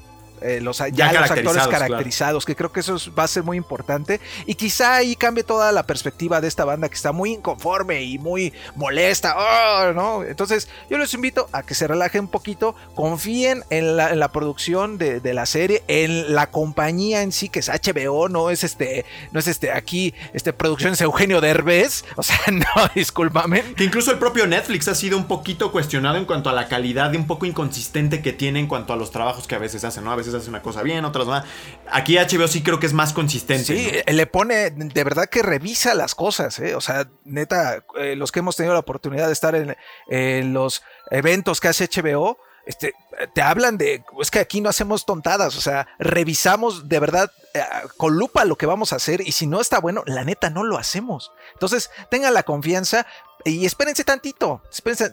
Eh, los, ya, Ya los actores caracterizados, claro. que creo que eso es- va a ser muy importante. Y quizá ahí cambie toda la perspectiva de esta banda que está muy inconforme y muy molesta. ¡oh! ¿no? Entonces, yo los invito a que se relajen un poquito, confíen en la, en la producción de, de la serie, en la compañía en sí, que es HBO, no es este, no es este aquí, este Producciones Eugenio Derbez. O sea, no, discúlpame. Que incluso el propio Netflix ha sido un poquito cuestionado en cuanto a la calidad y un poco inconsistente que tiene en cuanto a los trabajos que a veces hacen, ¿no? A veces hace una cosa bien, otras más. Aquí HBO sí creo que es más consistente. Sí, ¿no? eh, le pone, de verdad que revisa las cosas, ¿eh? O sea, neta, eh, los que hemos tenido la oportunidad de estar en, en los eventos que hace HBO, este, te hablan de, es que aquí no hacemos tontadas, o sea, revisamos de verdad eh, con lupa lo que vamos a hacer y si no está bueno, la neta no lo hacemos. Entonces, tengan la confianza y espérense tantito,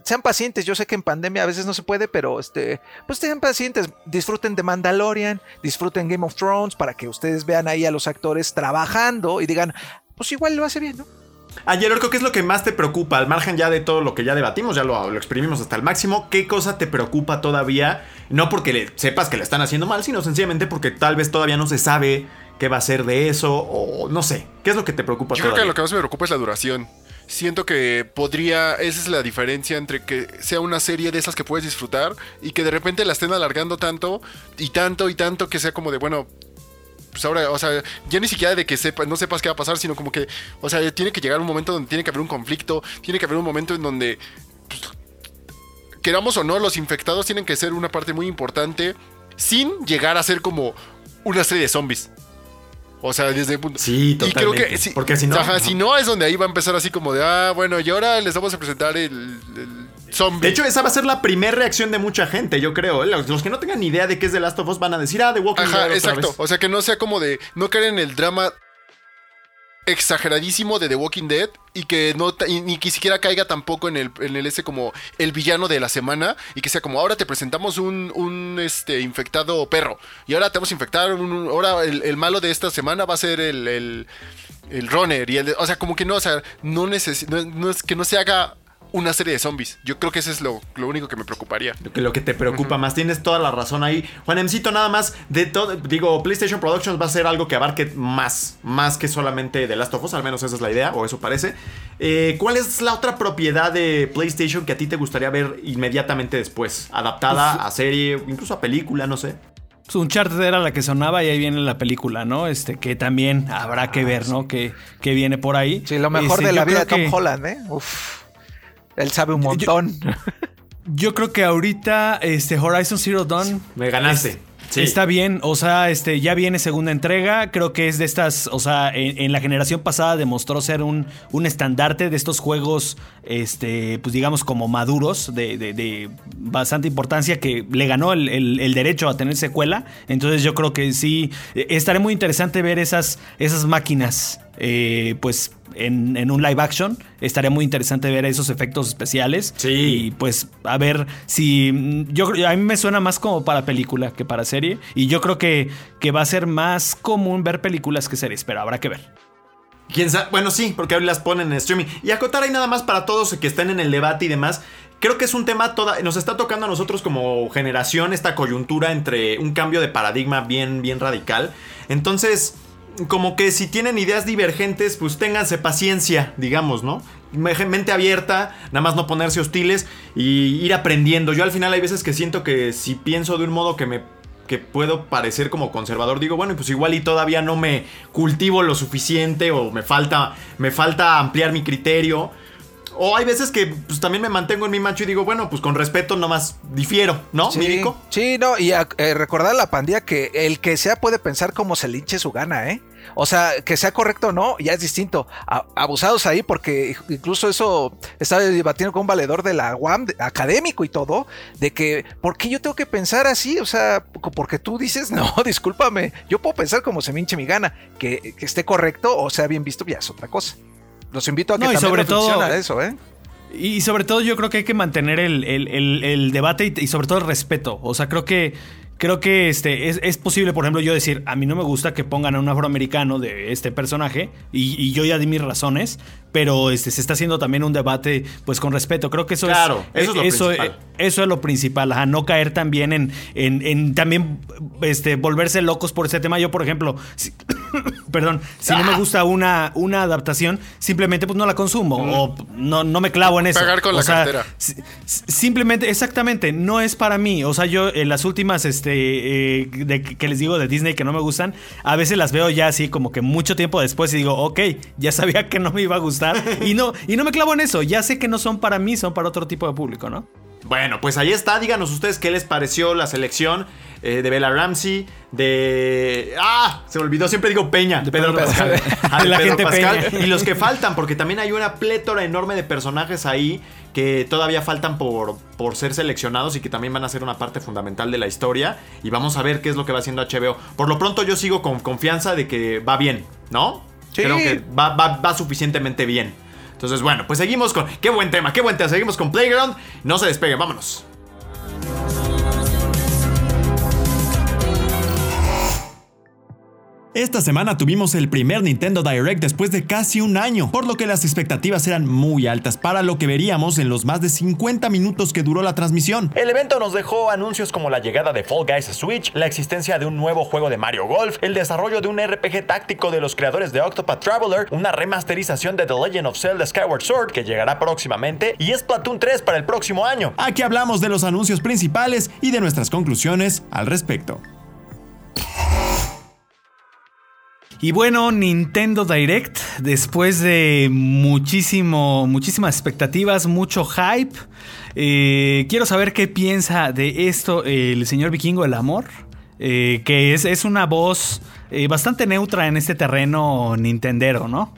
sean pacientes, yo sé que en pandemia a veces no se puede, pero este, pues sean pacientes, disfruten de Mandalorian, disfruten Game of Thrones para que ustedes vean ahí a los actores trabajando y digan, pues igual lo hace bien, ¿no? Ayer, Orco, ¿qué es lo que más te preocupa? Al margen ya de todo lo que ya debatimos, ya lo, lo exprimimos hasta el máximo. ¿Qué cosa te preocupa todavía? No porque le, sepas que le están haciendo mal, sino sencillamente porque tal vez todavía no se sabe qué va a ser de eso o no sé. ¿Qué es lo que te preocupa Yo creo que lo que más me preocupa es la duración. Siento que podría, esa es la diferencia entre que sea una serie de esas que puedes disfrutar y que de repente la estén alargando tanto y tanto y tanto que sea como de, bueno, pues ahora, o sea, ya ni siquiera de que sepa, no sepas qué va a pasar, sino como que, o sea, tiene que llegar un momento donde tiene que haber un conflicto, tiene que haber un momento en donde, pues, queramos o no, los infectados tienen que ser una parte muy importante sin llegar a ser como una serie de zombies. O sea, desde el punto. Sí, Y creo totalmente. que sí, Porque si no- Ajá, no. si no es donde ahí va a empezar así como de, ah, bueno, y ahora les vamos a presentar el, el zombie. De hecho, esa va a ser la primera reacción de mucha gente, yo creo. ¿eh? Los, los que no tengan ni idea de qué es The Last of Us van a decir, ah, The Walking Dead Ajá, otra exacto. vez. O sea, que no sea como de no caer en el drama exageradísimo de The Walking Dead y que no y ni que siquiera caiga tampoco en el, en el ese como el villano de la semana y que sea como ahora te presentamos un, un este infectado perro y ahora te vamos a infectar un, ahora el, el malo de esta semana va a ser el, el, el runner y el o sea como que no o sea no, no, no es que no se haga una serie de zombies yo creo que eso es lo, lo único que me preocuparía Lo que, lo que te preocupa más, tienes toda la razón ahí. Juan Emcito, nada más de todo, digo, PlayStation Productions va a ser algo que abarque más, más que solamente The Last of Us, al menos esa es la idea, o eso parece. Eh, ¿Cuál es la otra propiedad de PlayStation que a ti te gustaría ver inmediatamente después? Adaptada a serie, incluso a película, no sé. Pues Uncharted era la que sonaba y ahí viene la película, ¿no? Este, que también habrá que ver, ¿no? Que, que viene por ahí. Sí, lo mejor Este, de la vida de Tom que- Holland, ¿eh? Uf. Él sabe un montón. Yo creo que ahorita este Horizon Zero Dawn Me ganaste. Sí. Está bien, o sea, este ya viene segunda entrega, creo que es de estas, o sea, en, en la generación pasada demostró ser un, un estandarte de estos juegos, este, pues digamos como maduros, de, de- de bastante importancia, que le ganó el, el- el derecho a tener secuela, entonces yo creo que sí, eh, estaré muy interesante ver esas, esas máquinas, eh, pues en, en un live action, estaría muy interesante ver esos efectos especiales. Sí. Y pues a ver si mm, yo a mí me suena más como para película que para serie y yo creo que, que va a ser más común ver películas que series, pero habrá que ver. ¿Quién sabe? Bueno, sí, porque hoy las ponen en streaming. Y acotar ahí nada más para todos que estén en el debate y demás. Creo que es un tema toda, nos está tocando a nosotros como generación esta coyuntura entre un cambio de paradigma bien, bien radical. Entonces, como que si tienen ideas divergentes, pues ténganse paciencia, digamos, ¿no? Me- Mente abierta, nada más no ponerse hostiles y ir aprendiendo. Yo al final hay veces que siento que si pienso de un modo que me que puedo parecer como conservador, digo, bueno, pues igual y todavía no me cultivo lo suficiente o me falta, me falta ampliar mi criterio. O hay veces que pues, también me mantengo en mi macho y digo, bueno, pues con respeto nomás difiero, ¿no, Sí, Mírico? sí, no, y a- eh, recordar a la pandilla que el que sea puede pensar como se le hinche su gana, ¿eh? O sea, que sea correcto o no, ya es distinto. A- abusados ahí, porque incluso eso estaba debatiendo con un valedor de la UAM, de- académico y todo, de que, ¿por qué yo tengo que pensar así? O sea, porque tú dices, no, discúlpame, yo puedo pensar como se me hinche mi gana, que, que esté correcto o sea bien visto, ya es otra cosa. Los invito a que No, también sobre todo- a eso, ¿eh? Y sobre todo yo creo que hay que mantener el, el- el- el debate y, y sobre todo el respeto. O sea, creo que creo que este es, es posible, por ejemplo, yo decir, a mí no me gusta que pongan a un afroamericano de este personaje y, y yo ya di mis razones, pero este se está haciendo también un debate pues con respeto. Creo que eso Claro, es eso es lo principal. eso es lo principal, a no caer también en, en, en también este, volverse locos por ese tema. Yo, por ejemplo, si- perdón, si no me gusta una, una adaptación, simplemente pues no la consumo o no, no me clavo en eso. Pagar con O la sea, cartera. si- si- Simplemente, exactamente, no es para mí. O sea, yo en las últimas este, eh, de- que les digo de Disney que no me gustan, a veces las veo ya así como que mucho tiempo después y digo, ok, ya sabía que no me iba a gustar y no, y no me clavo en eso. Ya sé que no son para mí, son para otro tipo de público, ¿no? Bueno, pues ahí está. Díganos ustedes qué les pareció la selección eh, de Bella Ramsey, de... ¡Ah! Se me olvidó, siempre digo Peña. De Pedro, Pedro Pascal. Pascal. Ah, De la Pedro gente Pascal. Peña. Y los que faltan, porque también hay una plétora enorme de personajes ahí que todavía faltan por, por ser seleccionados y que también van a ser una parte fundamental de la historia. Y vamos a ver qué es lo que va haciendo HBO. Por lo pronto yo sigo con confianza de que va bien, ¿no? Sí. Creo que va, va- va suficientemente bien. Entonces, bueno, pues seguimos con. Qué buen tema, qué buen tema. Seguimos con Playground. No se despeguen, vámonos. Esta semana tuvimos el primer Nintendo Direct después de casi un año, por lo que las expectativas eran muy altas para lo que veríamos en los más de 50 minutos que duró la transmisión. El evento nos dejó anuncios como la llegada de Fall Guys a Switch, la existencia de un nuevo juego de Mario Golf, el desarrollo de un RPG táctico de los creadores de Octopath Traveler, una remasterización de The Legend of Zelda Skyward Sword que llegará próximamente y Splatoon 3 para el próximo año. Aquí hablamos de los anuncios principales y de nuestras conclusiones al respecto. Y bueno, Nintendo Direct, después de muchísimo, muchísimas expectativas, mucho hype, eh, quiero saber qué piensa de esto el señor vikingo del amor, eh, que es, es una voz eh, bastante neutra en este terreno nintendero, ¿no?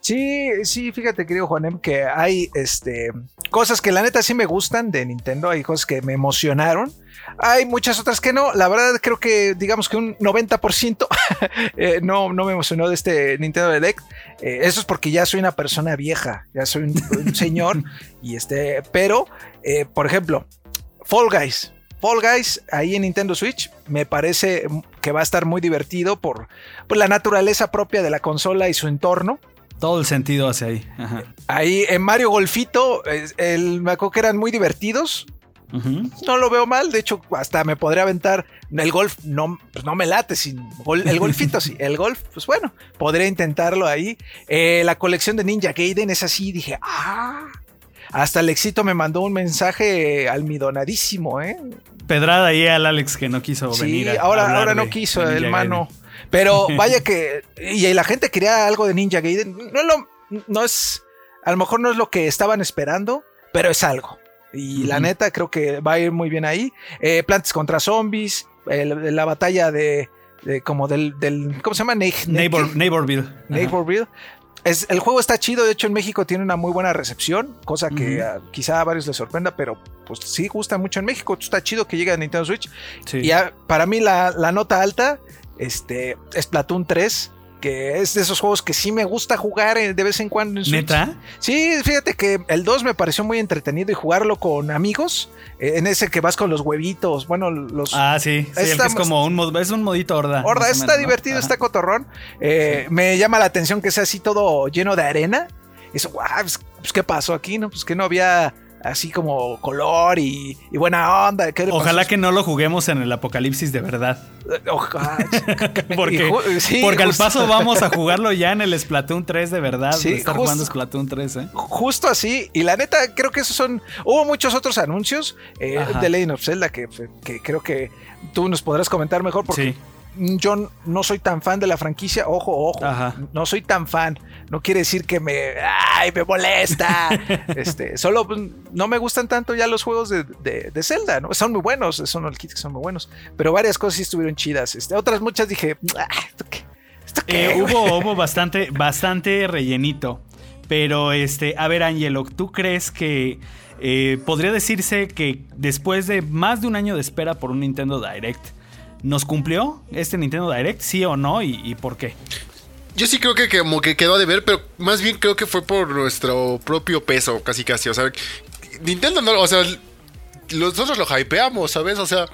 Sí, sí, fíjate, querido Juanem, que hay este, cosas que la neta sí me gustan de Nintendo, hay cosas que me emocionaron. Hay muchas otras que no. La verdad, creo que digamos que un 90% eh, no, no me emocionó de este Nintendo Direct. Eh, eso es porque ya soy una persona vieja, ya soy un, un señor. y este, pero, eh, por ejemplo, Fall Guys. Fall Guys ahí en Nintendo Switch me parece que va a estar muy divertido por, por la naturaleza propia de la consola y su entorno. Todo el sentido hacia ahí. Ajá. Ahí en Mario Golfito, el, me acuerdo que eran muy divertidos. No lo veo mal, de hecho, hasta me podría aventar. El golf no, pues no me late sin gol- el golfito, sí. El golf, pues bueno, podría intentarlo ahí. Eh, la colección de Ninja Gaiden es así, dije, ah. Hasta el éxito me mandó un mensaje almidonadísimo, ¿eh? Pedrada ahí al Alex que no quiso Sí, venir. a ahora, ahora no quiso de el Ninja mano. Gaiden. Pero vaya que. Y la gente quería algo de Ninja Gaiden. No, lo- no es. A lo mejor no es lo que estaban esperando, pero es algo. Y la neta creo que va a ir muy bien ahí. Eh, Plantas contra zombies. el- la batalla de. de como del, del. ¿Cómo se llama? Ne- ne- Neighbor, Neighborville. Neighborville. Es, el juego está chido, de hecho en México tiene una muy buena recepción, cosa que quizá a varios les sorprenda, pero pues sí gusta mucho en México, está chido que llegue a Nintendo Switch. Sí. Y para mí la, la nota alta este, es Platoon 3, que es de esos juegos que sí me gusta jugar eh, de vez en cuando en. ¿Neta? Sí, fíjate que el 2 me pareció muy entretenido y jugarlo con amigos, eh, en ese que vas con los huevitos, bueno, los... Ah, sí. sí el que es como un, mod- es un modito horda. Horda, está divertido, Ajá. está cotorrón. Eh, Me llama la atención que sea así todo lleno de arena. Eso, guau, pues, pues, ¿qué pasó aquí? No? Pues que no había así como color y, y buena onda. ¿Qué le Ojalá que no lo juguemos en el apocalipsis de verdad. Ojalá. Porque, sí, porque al paso vamos a jugarlo ya en el Splatoon 3 de verdad. Sí, de estar justo- jugando Splatoon 3, ¿eh? Justo así, y la neta, creo que esos son. Hubo muchos otros anuncios eh, de Legend of Zelda que, que creo que tú nos podrás comentar mejor porque Sí. Yo no soy tan fan de la franquicia. Ojo, ojo. Ajá. No soy tan fan. No quiere decir que me. ¡Ay, me molesta! este, solo pues, no me gustan tanto ya los juegos de, de- de Zelda, ¿no? Son muy buenos, el kit que son muy buenos. Pero varias cosas sí estuvieron chidas. Este, otras muchas dije. "Ah, ¿Esto qué? ¿Esto qué, Eh, güey?" hubo, hubo bastante, bastante rellenito. Pero, este, a ver, Angelo, ¿tú crees que eh, podría decirse que después de más de un año de espera por un Nintendo Direct, ¿nos cumplió este Nintendo Direct? ¿Sí o no? ¿Y, por qué? Yo sí creo que como que quedó de ver, pero más bien creo que fue por nuestro propio peso, casi casi. O sea, Nintendo no, o sea, nosotros lo hypeamos, ¿sabes? O sea,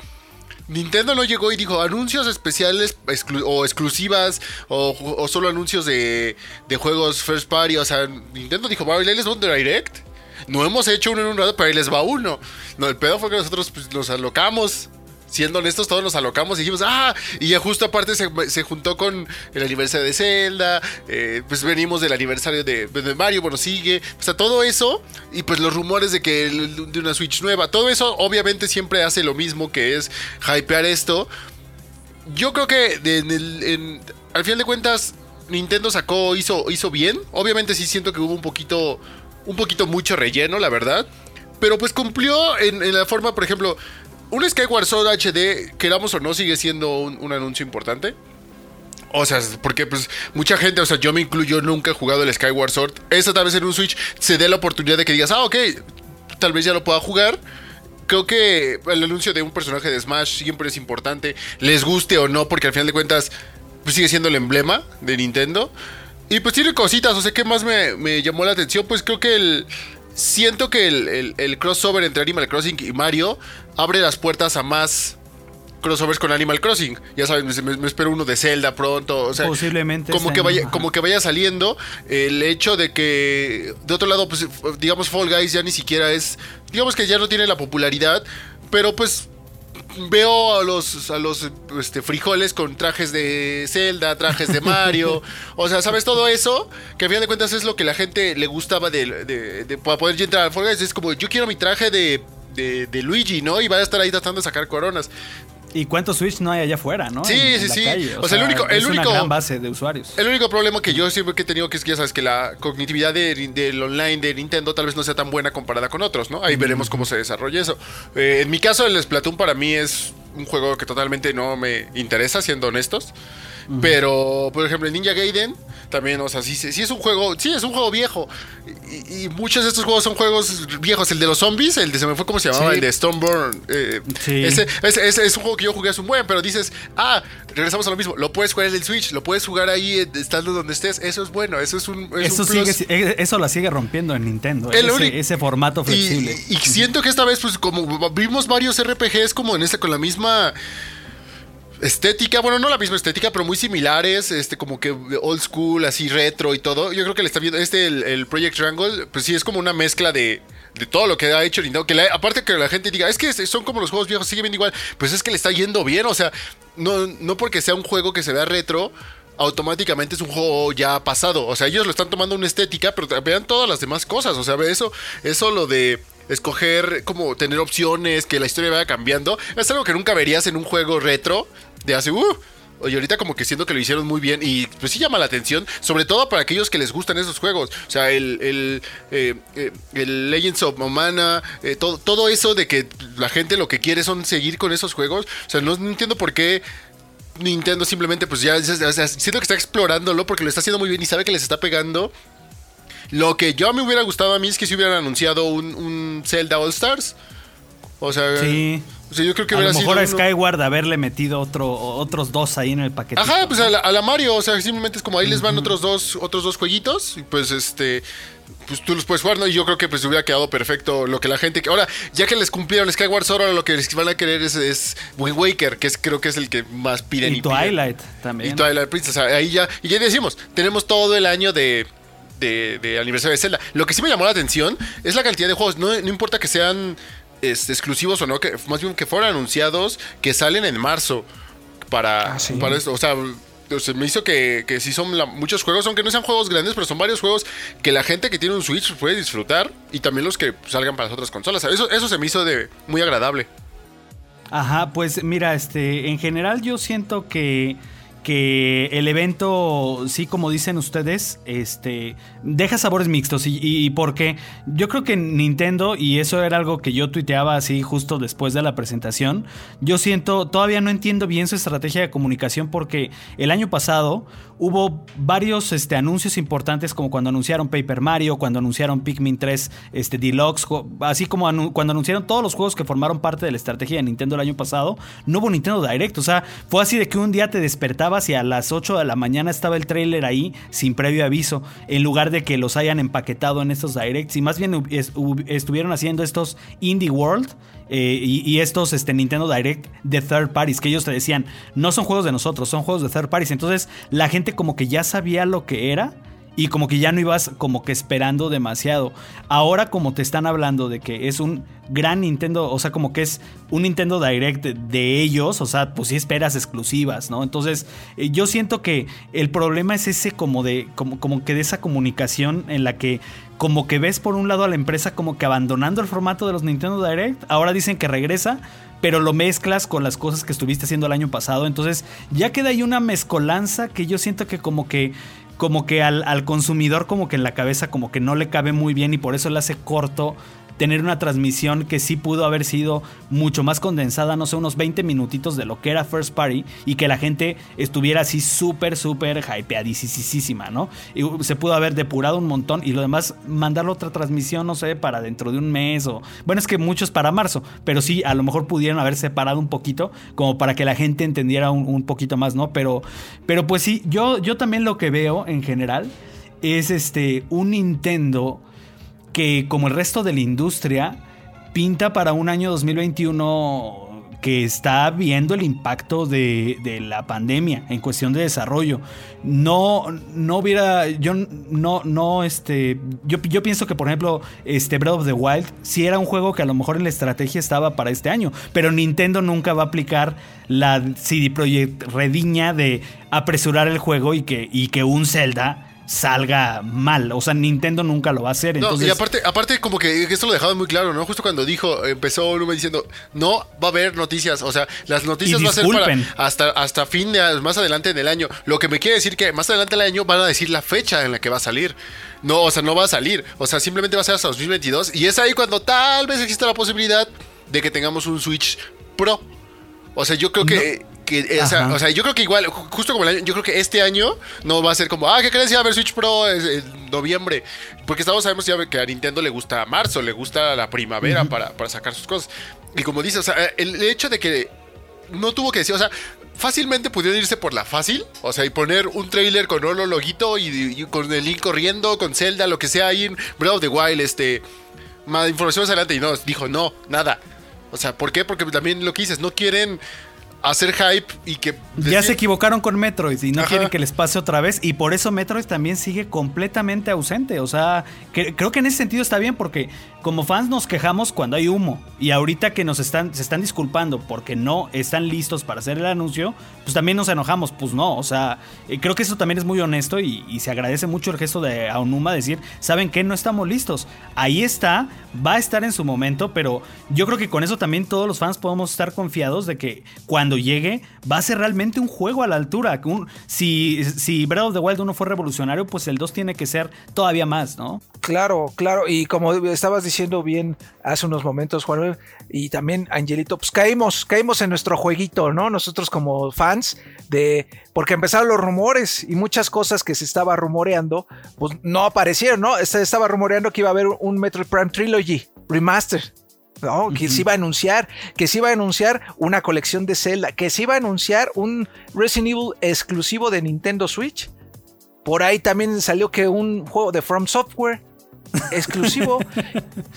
Nintendo no llegó y dijo anuncios especiales o exclusivas o, solo anuncios de, de juegos first party. O sea, Nintendo dijo, va, ahí les un direct. No hemos hecho uno en un rato, pero ahí les va uno. No, el pedo fue que nosotros pues, nos alocamos. Siendo honestos, todos nos alocamos y dijimos, ah, y ya justo aparte se, se juntó con el aniversario de Zelda, eh, pues venimos del aniversario de, de Mario, bueno, sigue, o sea, todo eso, y pues los rumores de que de una Switch nueva, todo eso obviamente siempre hace lo mismo que es hypear esto. Yo creo que en el- al final de cuentas, Nintendo sacó, hizo, hizo bien, obviamente sí siento que hubo un poquito, un poquito mucho relleno, la verdad. Pero pues cumplió en la forma, por ejemplo, un Skyward Sword HD, queramos o no, sigue siendo un, un anuncio importante. O sea, porque pues mucha gente, o sea, yo me incluyo, nunca he jugado el Skyward Sword. Eso tal vez en un Switch se dé la oportunidad de que digas, ah, ok, tal vez ya lo pueda jugar. Creo que el anuncio de un personaje de Smash siempre es importante, les guste o no, porque al final de cuentas pues sigue siendo el emblema de Nintendo. Y pues tiene cositas, o sea, ¿qué más me, llamó la atención? Pues creo que el... Siento que el crossover entre Animal Crossing y Mario abre las puertas a más crossovers con Animal Crossing. Ya saben, me, me espero uno de Zelda pronto. O sea, Posiblemente Como que, vaya, ajá. como que vaya saliendo. El hecho de que, de otro lado, pues, digamos, Fall Guys ya ni siquiera es. Digamos que ya no tiene la popularidad. Pero pues veo a los, a los este, frijoles con trajes de Zelda, trajes de Mario. o sea, ¿sabes todo eso? Que a final de cuentas es lo que la gente le gustaba de, de- de- para poder entrar al Fall Guys. Es como, yo quiero mi traje de, de, de Luigi, ¿no? Y va a estar ahí tratando de sacar coronas. ¿Y cuántos Switch no hay allá afuera, no? Sí, En- sí, en sí. calle. O sea, el único- el es único- una gran base de usuarios. El único problema que yo siempre que he tenido que es que ya sabes que la cognitividad de- del online de Nintendo tal vez no sea tan buena comparada con otros, ¿no? Ahí veremos cómo se desarrolla eso. Eh, en mi caso, el Splatoon para mí es un juego que totalmente no me interesa, siendo honestos. Pero, por ejemplo, el Ninja Gaiden también, o sea, sí, sí es un juego, sí es un juego viejo. Y, y muchos de estos juegos son juegos viejos. El de los zombies, el de se me fue cómo se llamaba, Sí. el de Stoneborn. eh, Sí. ese, ese- ese es un juego que yo jugué hace un buen, pero dices, ah, regresamos a lo mismo. Lo puedes jugar en el Switch, lo puedes jugar ahí eh, estando donde estés. Eso es bueno, eso es un. es Eso, un plus. sigue, eh, eso la sigue rompiendo en Nintendo. El ese, único- ese formato flexible. Y, y siento que esta vez, pues, como vimos varios RPGs como en este, con la misma estética, bueno, no la misma estética, pero muy similares, este, como que old school, así retro y todo. Yo creo que le está viendo, este, el, el Project Triangle, pues sí, es como una mezcla de, de todo lo que ha hecho Nintendo. Que aparte que la gente diga, es que son como los juegos viejos, sigue viendo igual, pues es que le está yendo bien, o sea, no, no porque sea un juego que se vea retro. Automáticamente es un juego ya pasado. O sea, ellos lo están tomando una estética, pero vean todas las demás cosas. O sea, eso, eso lo de escoger, como tener opciones, que la historia vaya cambiando. Es algo que nunca verías en un juego retro de hace, uh, Oye, ahorita como que siento que lo hicieron muy bien y pues sí llama la atención, sobre todo para aquellos que les gustan esos juegos. O sea, el, el, eh, eh, el Legends of Mana, eh, todo, todo eso de que la gente lo que quiere son seguir con esos juegos. O sea, no, entiendo por qué Nintendo simplemente pues ya, ya- ya- siento que está explorándolo porque lo está haciendo muy bien y sabe que les está pegando. Lo que yo me hubiera gustado a mí es que si hubieran anunciado un, un Zelda All Stars. O sea, Sí. O sea, yo creo que a lo mejor a sido uno- Skyward haberle metido otro, otros dos ahí en el paquete. Ajá, pues a la, a la Mario, o sea, simplemente es como ahí les van otros dos, otros dos jueguitos, y pues este, pues tú los puedes jugar, ¿no? Y yo creo que pues hubiera quedado perfecto lo que la gente, ahora, ya que les cumplieron Skyward Sword, ahora lo que les van a querer es, es Wind Waker, que es, creo que es el que más piden y, y piden. Twilight también. Y Twilight Princess, ahí ya, y ya decimos, tenemos todo el año de, de, de aniversario de Zelda. Lo que sí me llamó la atención es la cantidad de juegos, no, no importa que sean este, exclusivos o no, que más bien que fueran anunciados, que salen en marzo para, Ah, sí. para esto. O sea, o sea, me hizo que, que sí son la- muchos juegos, aunque no sean juegos grandes, pero son varios juegos que la gente que tiene un Switch puede disfrutar y también los que salgan para las otras consolas. Eso, eso se me hizo de muy agradable. Ajá, pues mira, este, en general yo siento que que el evento, sí, como dicen ustedes, este, deja sabores mixtos. Y, y porque yo creo que Nintendo, y eso era algo que yo tuiteaba así justo después de la presentación, yo siento, todavía no entiendo bien su estrategia de comunicación porque el año pasado hubo varios este, anuncios importantes como cuando anunciaron Paper Mario, cuando anunciaron Pikmin 3 este, Deluxe, así como cuando anunciaron todos los juegos que formaron parte de la estrategia de Nintendo el año pasado, no hubo Nintendo Direct. O sea, fue así de que un día te despertabas y a las 8 de la mañana estaba el trailer ahí sin previo aviso, en lugar de que los hayan empaquetado en estos directs y más bien estuvieron haciendo estos Indie World. Eh, y, estos este, Nintendo Direct de third parties, que ellos te decían, no son juegos de nosotros, son juegos de third parties. Entonces la gente como que ya sabía lo que era y como que ya no ibas como que esperando demasiado. Ahora como te están hablando de que es un gran Nintendo, o sea, como que es un Nintendo Direct de ellos, o sea, pues sí esperas exclusivas, ¿no? Entonces, eh, yo siento que el problema es ese como de como, como que de esa comunicación en la que como que ves por un lado a la empresa como que abandonando el formato de los Nintendo Direct, ahora dicen que regresa, pero lo mezclas con las cosas que estuviste haciendo el año pasado. Entonces ya queda ahí una mezcolanza que yo siento que como que como que al, al, consumidor como que en la cabeza como que no le cabe muy bien y por eso le hace corto tener una transmisión que sí pudo haber sido mucho más condensada, no sé, unos 20 minutitos de lo que era First Party y que la gente estuviera así súper, súper hypeadísima, ¿no? Y se pudo haber depurado un montón y lo demás mandarlo otra transmisión, no sé, para dentro de un mes o... Bueno, es que muchos para marzo, pero sí, a lo mejor pudieron haber separado un poquito como para que la gente entendiera un, un poquito más, ¿no? Pero, pero pues sí, yo, yo también lo que veo en general es este un Nintendo que como el resto de la industria, pinta para un año 2021 que está viendo el impacto de, la pandemia en cuestión de desarrollo. No, no hubiera, yo no, no, este, yo, yo, pienso que por ejemplo, este Breath of the Wild sí era un juego que a lo mejor en la estrategia estaba para este año, pero Nintendo nunca va a aplicar la CD Projekt rediña de apresurar el juego y que, y que un Zelda salga mal. O sea, Nintendo nunca lo va a hacer. Entonces... y aparte, aparte, como que esto lo dejaba muy claro, ¿no? Justo cuando dijo, empezó Lume diciendo, no va a haber noticias. O sea, las noticias van a ser para hasta, hasta fin de más adelante en el año. Lo que me quiere decir que más adelante en el año van a decir la fecha en la que va a salir. No, o sea, no va a salir. O sea, simplemente va a ser hasta 2022. Y es ahí cuando tal vez existe la posibilidad de que tengamos un Switch Pro. O sea, yo creo que o, sea, yo creo que igual, justo como el año, yo creo que este año no va a ser como, ah, ¿qué crees? Ya a Switch Pro en noviembre. Porque estamos sabemos ya que a Nintendo le gusta marzo, le gusta la primavera para, para sacar sus cosas. Y como dices, o sea, el hecho de que no tuvo que decir, o sea, fácilmente pudieron irse por la fácil, o sea, y poner un trailer con Olo Loguito y, con el Link corriendo, con Zelda, lo que sea ahí en Breath of the Wild, este, más información adelante, y no, dijo, no, nada. O sea, ¿por qué? Porque también lo que dices, no quieren hacer hype y que... Ya se equivocaron con Metroid y no quieren que les pase otra vez y por eso Metroid también sigue completamente ausente. O sea, creo que en ese sentido está bien porque como fans nos quejamos cuando hay humo y ahorita que nos están, se están disculpando porque no están listos para hacer el anuncio, pues también nos enojamos. Pues no, o sea, eh, creo que eso también es muy honesto y, se agradece mucho el gesto de Aonuma decir, ¿saben qué? No estamos listos. Ahí está, va a estar en su momento, pero yo creo que con eso también todos los fans podemos estar confiados de que cuando cuando llegue va a ser realmente un juego a la altura. si, si Breath of the Wild 1 fue revolucionario, pues el 2 tiene que ser todavía más, ¿no? Claro, claro. Y como estabas diciendo bien hace unos momentos, Juan, y también Angelito, pues caímos, caímos en nuestro jueguito, ¿no? Nosotros como fans de... Porque empezaron los rumores y muchas cosas que se estaba rumoreando, pues no aparecieron, ¿no? Se estaba rumoreando que iba a haber un Metroid Prime Trilogy Remaster que se iba a anunciar, que se iba a anunciar una colección de Zelda, que se iba a anunciar un Resident Evil exclusivo de Nintendo Switch. Por ahí también salió que un juego de From Software exclusivo,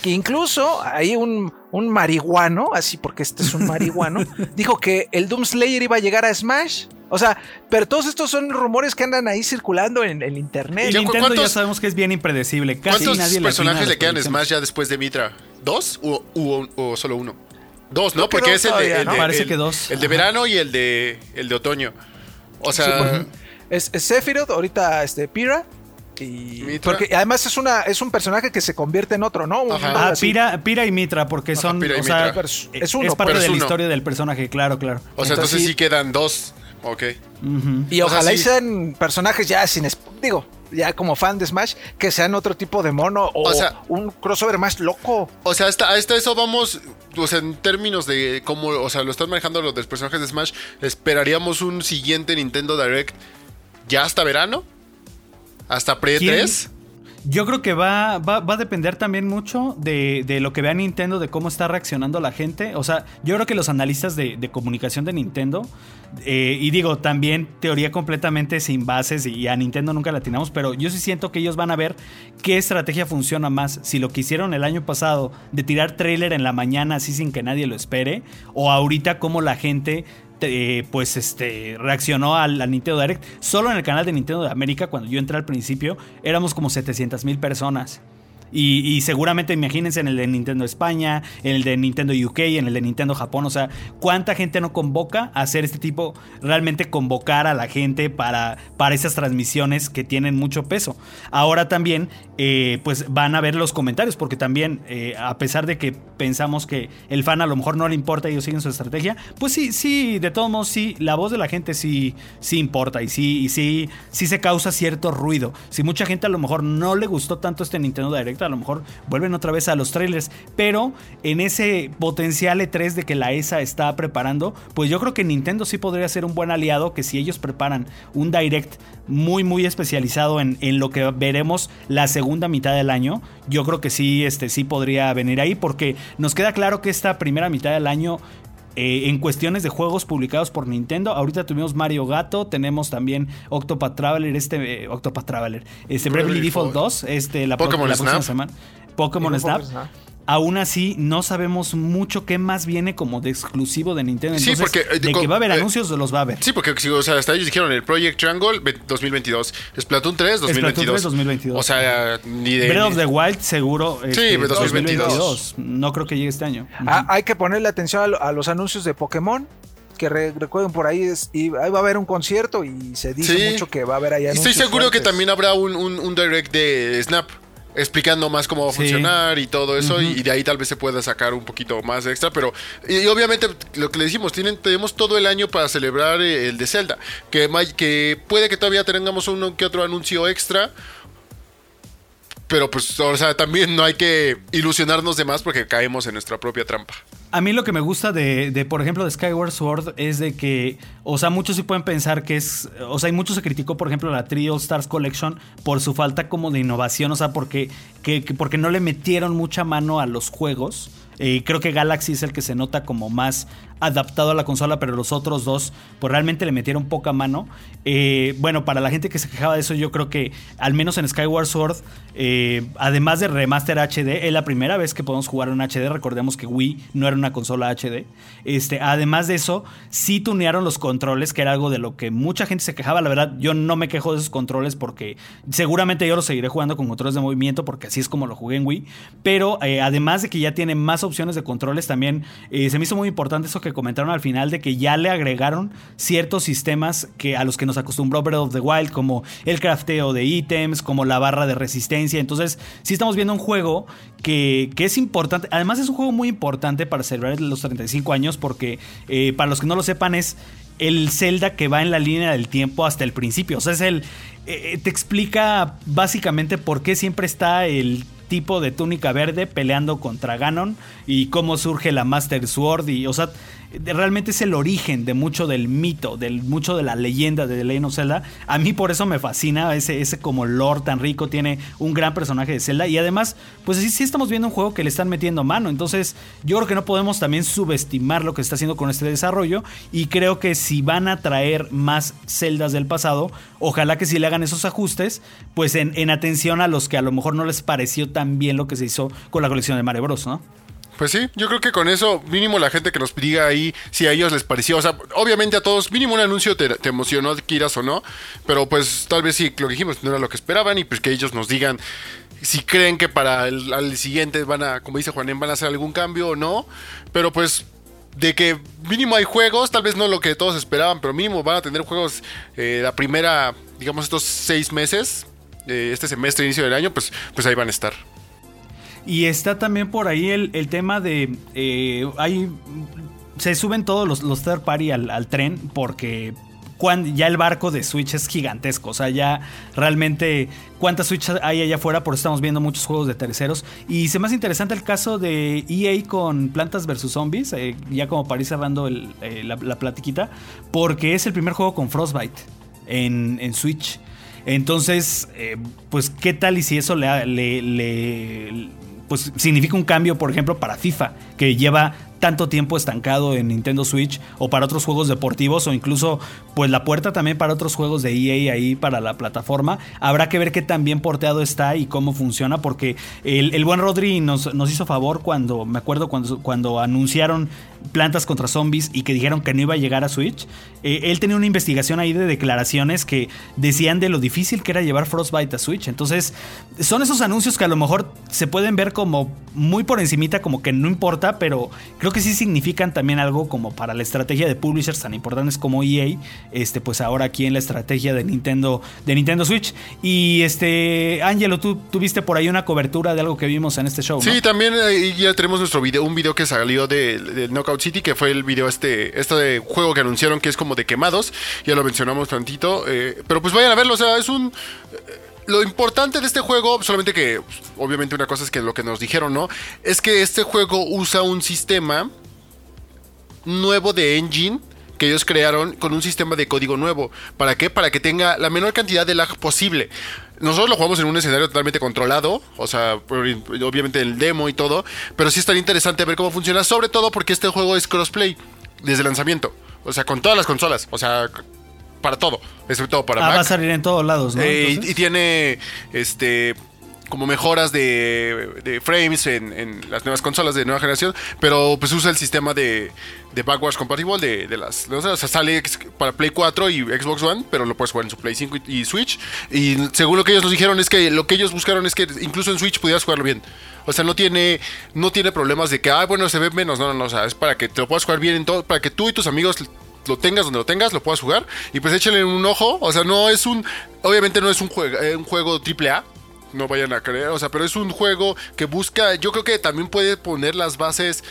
que incluso hay un, un marihuano, así porque este es un marihuano, dijo que el Doom Slayer iba a llegar a Smash. O sea, pero todos estos son rumores que andan ahí circulando en el internet. Nintendo ya sabemos que es bien impredecible. Casi ¿Cuántos nadie personajes le quedan a Smash ya después de Mitra? ¿Dos o, solo uno? Dos, ¿no? Porque es el de, Parece que dos. El de verano y el de el de otoño. O sea, es, Sephiroth, ahorita este Pira y Mitra. porque además es una es un personaje que se convierte en otro, ¿no? Ajá. Ah. Pira, Pira y Mitra, porque Ajá, son. Pira y o sea, Mitra. Es- es uno, es parte de la historia del personaje, claro, claro. O sea, entonces, Entonces, sí quedan dos. Ok. Y O sea, ojalá y sí. sean personajes ya sin digo, ya como fan de Smash, que sean otro tipo de mono o, O sea- un crossover más loco. O sea, hasta, hasta eso vamos, o sea, en términos de cómo, o sea, lo están manejando los de los personajes de Smash, esperaríamos un siguiente Nintendo Direct ya hasta verano, hasta pre ¿Quién? 3. Yo creo que va, va, va a depender también mucho de, de lo que vea Nintendo, de cómo está reaccionando la gente. O sea, yo creo que los analistas de, de comunicación de Nintendo, eh, y digo, también teoría completamente sin bases y a Nintendo nunca la atinamos, pero yo sí siento que ellos van a ver qué estrategia funciona más. Si lo que hicieron el año pasado de tirar trailer en la mañana así sin que nadie lo espere, o ahorita cómo la gente pues este reaccionó al, al Nintendo Direct. Solo en el canal de Nintendo de América, cuando yo entré al principio, éramos como 700 mil personas. Y, seguramente imagínense en el de Nintendo España, en el de Nintendo UK, en el de Nintendo Japón. O sea, ¿cuánta gente no convoca a hacer este tipo? Realmente convocar a la gente para, para esas transmisiones que tienen mucho peso. Ahora también, eh, pues van a ver los comentarios, porque también, eh, a pesar de que pensamos que el fan a lo mejor no le importa y ellos siguen su estrategia, pues sí, sí, de todos modos, sí, la voz de la gente sí, sí importa y sí, y sí, sí se causa cierto ruido. Si mucha gente a lo mejor no le gustó tanto este Nintendo Direct, a lo mejor vuelven otra vez a los trailers, pero en ese potencial E3 de que la ESA está preparando, pues yo creo que Nintendo sí podría ser un buen aliado, que si ellos preparan un Direct muy, muy especializado en, en lo que veremos la segunda mitad del año, yo creo que sí, este, sí podría venir ahí, porque nos queda claro que esta primera mitad del año eh, en cuestiones de juegos publicados por Nintendo. Ahorita tuvimos Mario Gato, tenemos también Octopath Traveler, este eh, Octopath Traveler, este Bravely Default Default. 2, este la, pro- la próxima semana. Pokémon Digo, Snap. Pokémon Snap. Aún así, no sabemos mucho qué más viene como de exclusivo de Nintendo. Sí, porque, eh, de que va a haber eh, anuncios, los va a haber. Sí, porque sí, o sea, hasta ellos dijeron el Project Triangle ve- 2022, Splatoon 3 2022. 3, 2022. O sea, ni de Breath of the Wild seguro. este, 2022. No creo que llegue este año. Ah, hay que ponerle atención a, lo- a los anuncios de Pokémon. Que re- recuerden por ahí, es, y ahí va a haber un concierto y se dice Sí. mucho que va a haber ahí Estoy seguro que también habrá un, un- un direct de Snap explicando más cómo va a Sí. funcionar y todo eso y de ahí tal vez se pueda sacar un poquito más extra pero y, y obviamente lo que le decimos tienen tenemos todo el año para celebrar eh, el de Zelda que, que puede que todavía tengamos uno que otro anuncio extra pero pues o sea también no hay que ilusionarnos de más porque caemos en nuestra propia trampa A mí lo que me gusta de, de, por ejemplo, de Skyward Sword es de que, o sea, muchos sí pueden pensar que es, o sea, y mucho se criticó, por ejemplo, la Three All Stars Collection por su falta como de innovación, o sea, porque, que, que porque no le metieron mucha mano a los juegos. Eh, creo que Galaxy es el que se nota como más adaptado a la consola, pero los otros dos, pues realmente le metieron poca mano. Eh, bueno, para la gente que se quejaba de eso, yo creo que al menos en Skyward Sword, eh, además de remaster HD, es la primera vez que podemos jugar en HD. Recordemos que Wii no era una consola HD. Este, además de eso, sí tunearon los controles, que era algo de lo que mucha gente se quejaba. La verdad, yo no me quejo de esos controles porque seguramente yo los seguiré jugando con controles de movimiento, porque así es como lo jugué en Wii. Pero eh, además de que ya tiene más opciones de controles, también se me hizo muy importante eso que comentaron al final de que ya le agregaron ciertos sistemas que a los que nos acostumbró Breath of the Wild, como el crafteo de ítems, como la barra de resistencia. Entonces, sí estamos viendo un juego que, que es importante. Además, es un juego muy importante para celebrar los 35 años, porque eh, para los que no lo sepan, es el Zelda que va en la línea del tiempo hasta el principio. O sea, es el. eh, te explica básicamente por qué siempre está el tipo de túnica verde peleando contra Ganon y cómo surge la Master Sword y o sea realmente es el origen de mucho del mito, del mucho de la leyenda de The Legend of Zelda. A mí por eso me fascina ese, ese como lore tan rico, tiene un gran personaje de Zelda y además pues sí, sí estamos viendo un juego que le están metiendo mano, entonces yo creo que no podemos también subestimar lo que está haciendo con este desarrollo y creo que si van a traer más celdas del pasado, ojalá que si le hagan esos ajustes, pues en, en atención a los que a lo mejor no les pareció tan bien lo que se hizo con la colección de Mario Bros, ¿no? Pues sí, yo creo que con eso, mínimo la gente que nos diga ahí si a ellos les pareció. O sea, obviamente a todos, mínimo un anuncio te, te emocionó, quieras o no. Pero pues tal vez sí, lo que dijimos, no era lo que esperaban y pues que ellos nos digan si creen que para el al siguiente van a, como dice Juanen, van a hacer algún cambio o no. Pero pues de que mínimo hay juegos, tal vez no lo que todos esperaban, pero mínimo van a tener juegos eh, la primera, digamos, estos seis meses eh, este semestre, inicio del año, pues, pues ahí van a estar. Y está también por ahí el, el tema de. eh, hay, se suben todos los, los third party al, al tren porque. cuan- ya el barco de Switch es gigantesco. O sea, ya realmente cuántas Switch hay allá afuera. Por eso estamos viendo muchos juegos de terceros. Y se me hace interesante el caso de EA con Plantas vs. Zombies. eh, ya como para ir cerrando eh, la, la platiquita. Porque es el primer juego con Frostbite en, en Switch. Entonces, eh, pues, ¿qué tal y si eso le, le- le- pues, significa un cambio, por ejemplo, para FIFA, que lleva tanto tiempo estancado en Nintendo Switch o para otros juegos deportivos o incluso pues la puerta también para otros juegos de EA ahí para la plataforma. Habrá que ver qué tan bien porteado está y cómo funciona porque el, el buen Rodri nos, nos hizo favor cuando, me acuerdo cuando, cuando anunciaron Plantas contra Zombies y que dijeron que no iba a llegar a Switch. Eh, él tenía una investigación ahí de declaraciones que decían de lo difícil que era llevar Frostbite a Switch. Entonces, son esos anuncios que a lo mejor se pueden ver como muy por encimita, como que no importa, pero creo que sí significan también algo como para la estrategia de publishers tan importantes como EA, este, pues ahora aquí en la estrategia de Nintendo, de Nintendo Switch. Y este, Angelo, tú tuviste por ahí una cobertura de algo que vimos en este show. ¿no? Sí, también eh, ya tenemos nuestro video, un video que salió de, de Knockout City, que fue el video este, este juego que anunciaron que es como de quemados. Ya lo mencionamos tantito. eh, pero pues vayan a verlo, o sea, es un. eh, Lo importante de este juego, solamente que pues, obviamente una cosa es que lo que nos dijeron, ¿no? Es que este juego usa un sistema nuevo de engine que ellos crearon con un sistema de código nuevo. ¿Para qué? Para que tenga la menor cantidad de lag posible. Nosotros lo jugamos en un escenario totalmente controlado, o sea, obviamente el demo y todo, pero sí estaría interesante ver cómo funciona, sobre todo porque este juego es crossplay desde el lanzamiento, o sea, con todas las consolas, o sea, para todo, excepto para Ah, Mac. va a salir en todos lados, ¿no? Eh, y, tiene este como mejoras de, de frames en, en las nuevas consolas de nueva generación, pero pues usa el sistema de, de backwards compatible de, de las... O sea, sale para Play 4 y Xbox One, pero lo puedes jugar en su Play 5 y, Switch. Y según lo que ellos nos dijeron es que lo que ellos buscaron es que incluso en Switch pudieras jugarlo bien. O sea, no tiene, no tiene problemas de que, ah, bueno, se ve menos. No, no, no. O sea, es para que te lo puedas jugar bien en todo, para que tú y tus amigos lo tengas donde lo tengas, lo puedas jugar. Y pues échale un ojo. O sea, no es un. Obviamente no es un juego, eh, un juego AAA. No vayan a creer. O sea, pero es un juego que busca. Yo creo que también puede poner las bases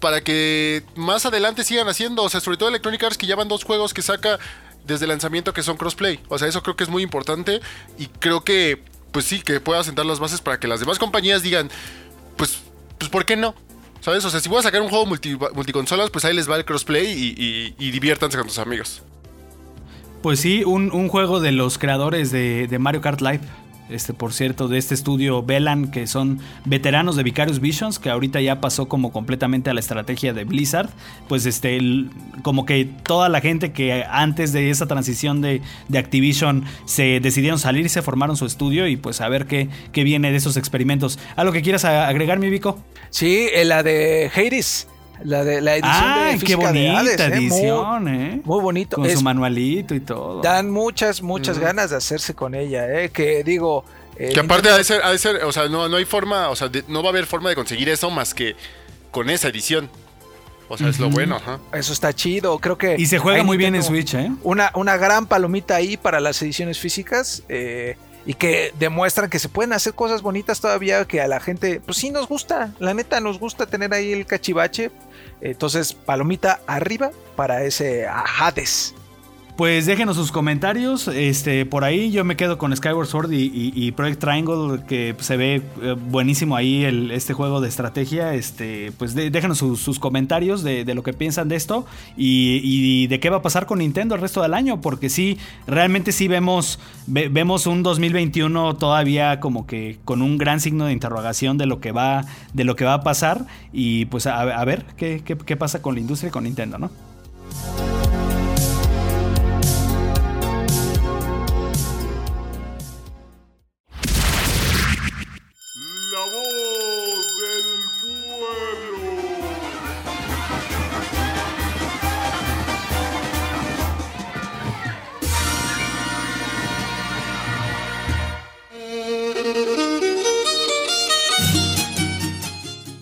para que más adelante sigan haciendo. O sea, sobre todo Electronic Arts que ya van dos juegos que saca desde el lanzamiento que son crossplay. O sea, eso creo que es muy importante. Y creo que, pues sí, que pueda sentar las bases para que las demás compañías digan, pues, pues ¿por qué no? ¿Sabes? O sea, si voy a sacar un juego multi, multiconsolas, pues ahí les va el crossplay y, y, diviértanse con tus amigos. Pues sí, un, juego de los creadores de Mario Kart Live. Este, por cierto, de este estudio Velan, que son veteranos de Vicarious Visions, que ahorita ya pasó como completamente a la estrategia de Blizzard. Pues este, como que toda la gente que antes de esa transición de, de Activision se decidieron salir y se formaron su estudio y pues a ver qué, qué viene de esos experimentos. ¿Algo que quieras agregar, mi Vico? Sí, eh, la de Hades. La de la edición de ¡Ay, qué física de bonita Hades, ¿eh? Muy- edición, eh! Muy, bonito. Con Es- su manualito y todo. dan muchas, muchas ganas de hacerse con ella, ¿eh? Que digo. eh, Que aparte ha de ser, ha de ser, o sea, no, no hay forma, o sea, de- no va a haber forma de conseguir eso más que con esa edición. O sea, es lo bueno, ajá. Eso está chido. Creo que. Y se juega muy bien en Switch, ¿eh? Una, una gran palomita ahí para las ediciones físicas. eh, y que demuestran que se pueden hacer cosas bonitas todavía que a la gente, pues sí nos gusta, la neta nos gusta tener ahí el cachivache. Entonces, palomita arriba para ese Hades. Pues déjenos sus comentarios. Este, por ahí yo me quedo con Skyward Sword y, Project Triangle, que se ve eh, buenísimo ahí el, este juego de estrategia. Este, pues déjenos sus, comentarios de, lo que piensan de esto y, de qué va a pasar con Nintendo el resto del año. Porque sí, realmente sí vemos, ve- vemos un 2021 todavía como que con un gran signo de interrogación de lo que va, de lo que va a pasar. Y pues a, a ver qué, qué- qué pasa con la industria y con Nintendo, ¿no?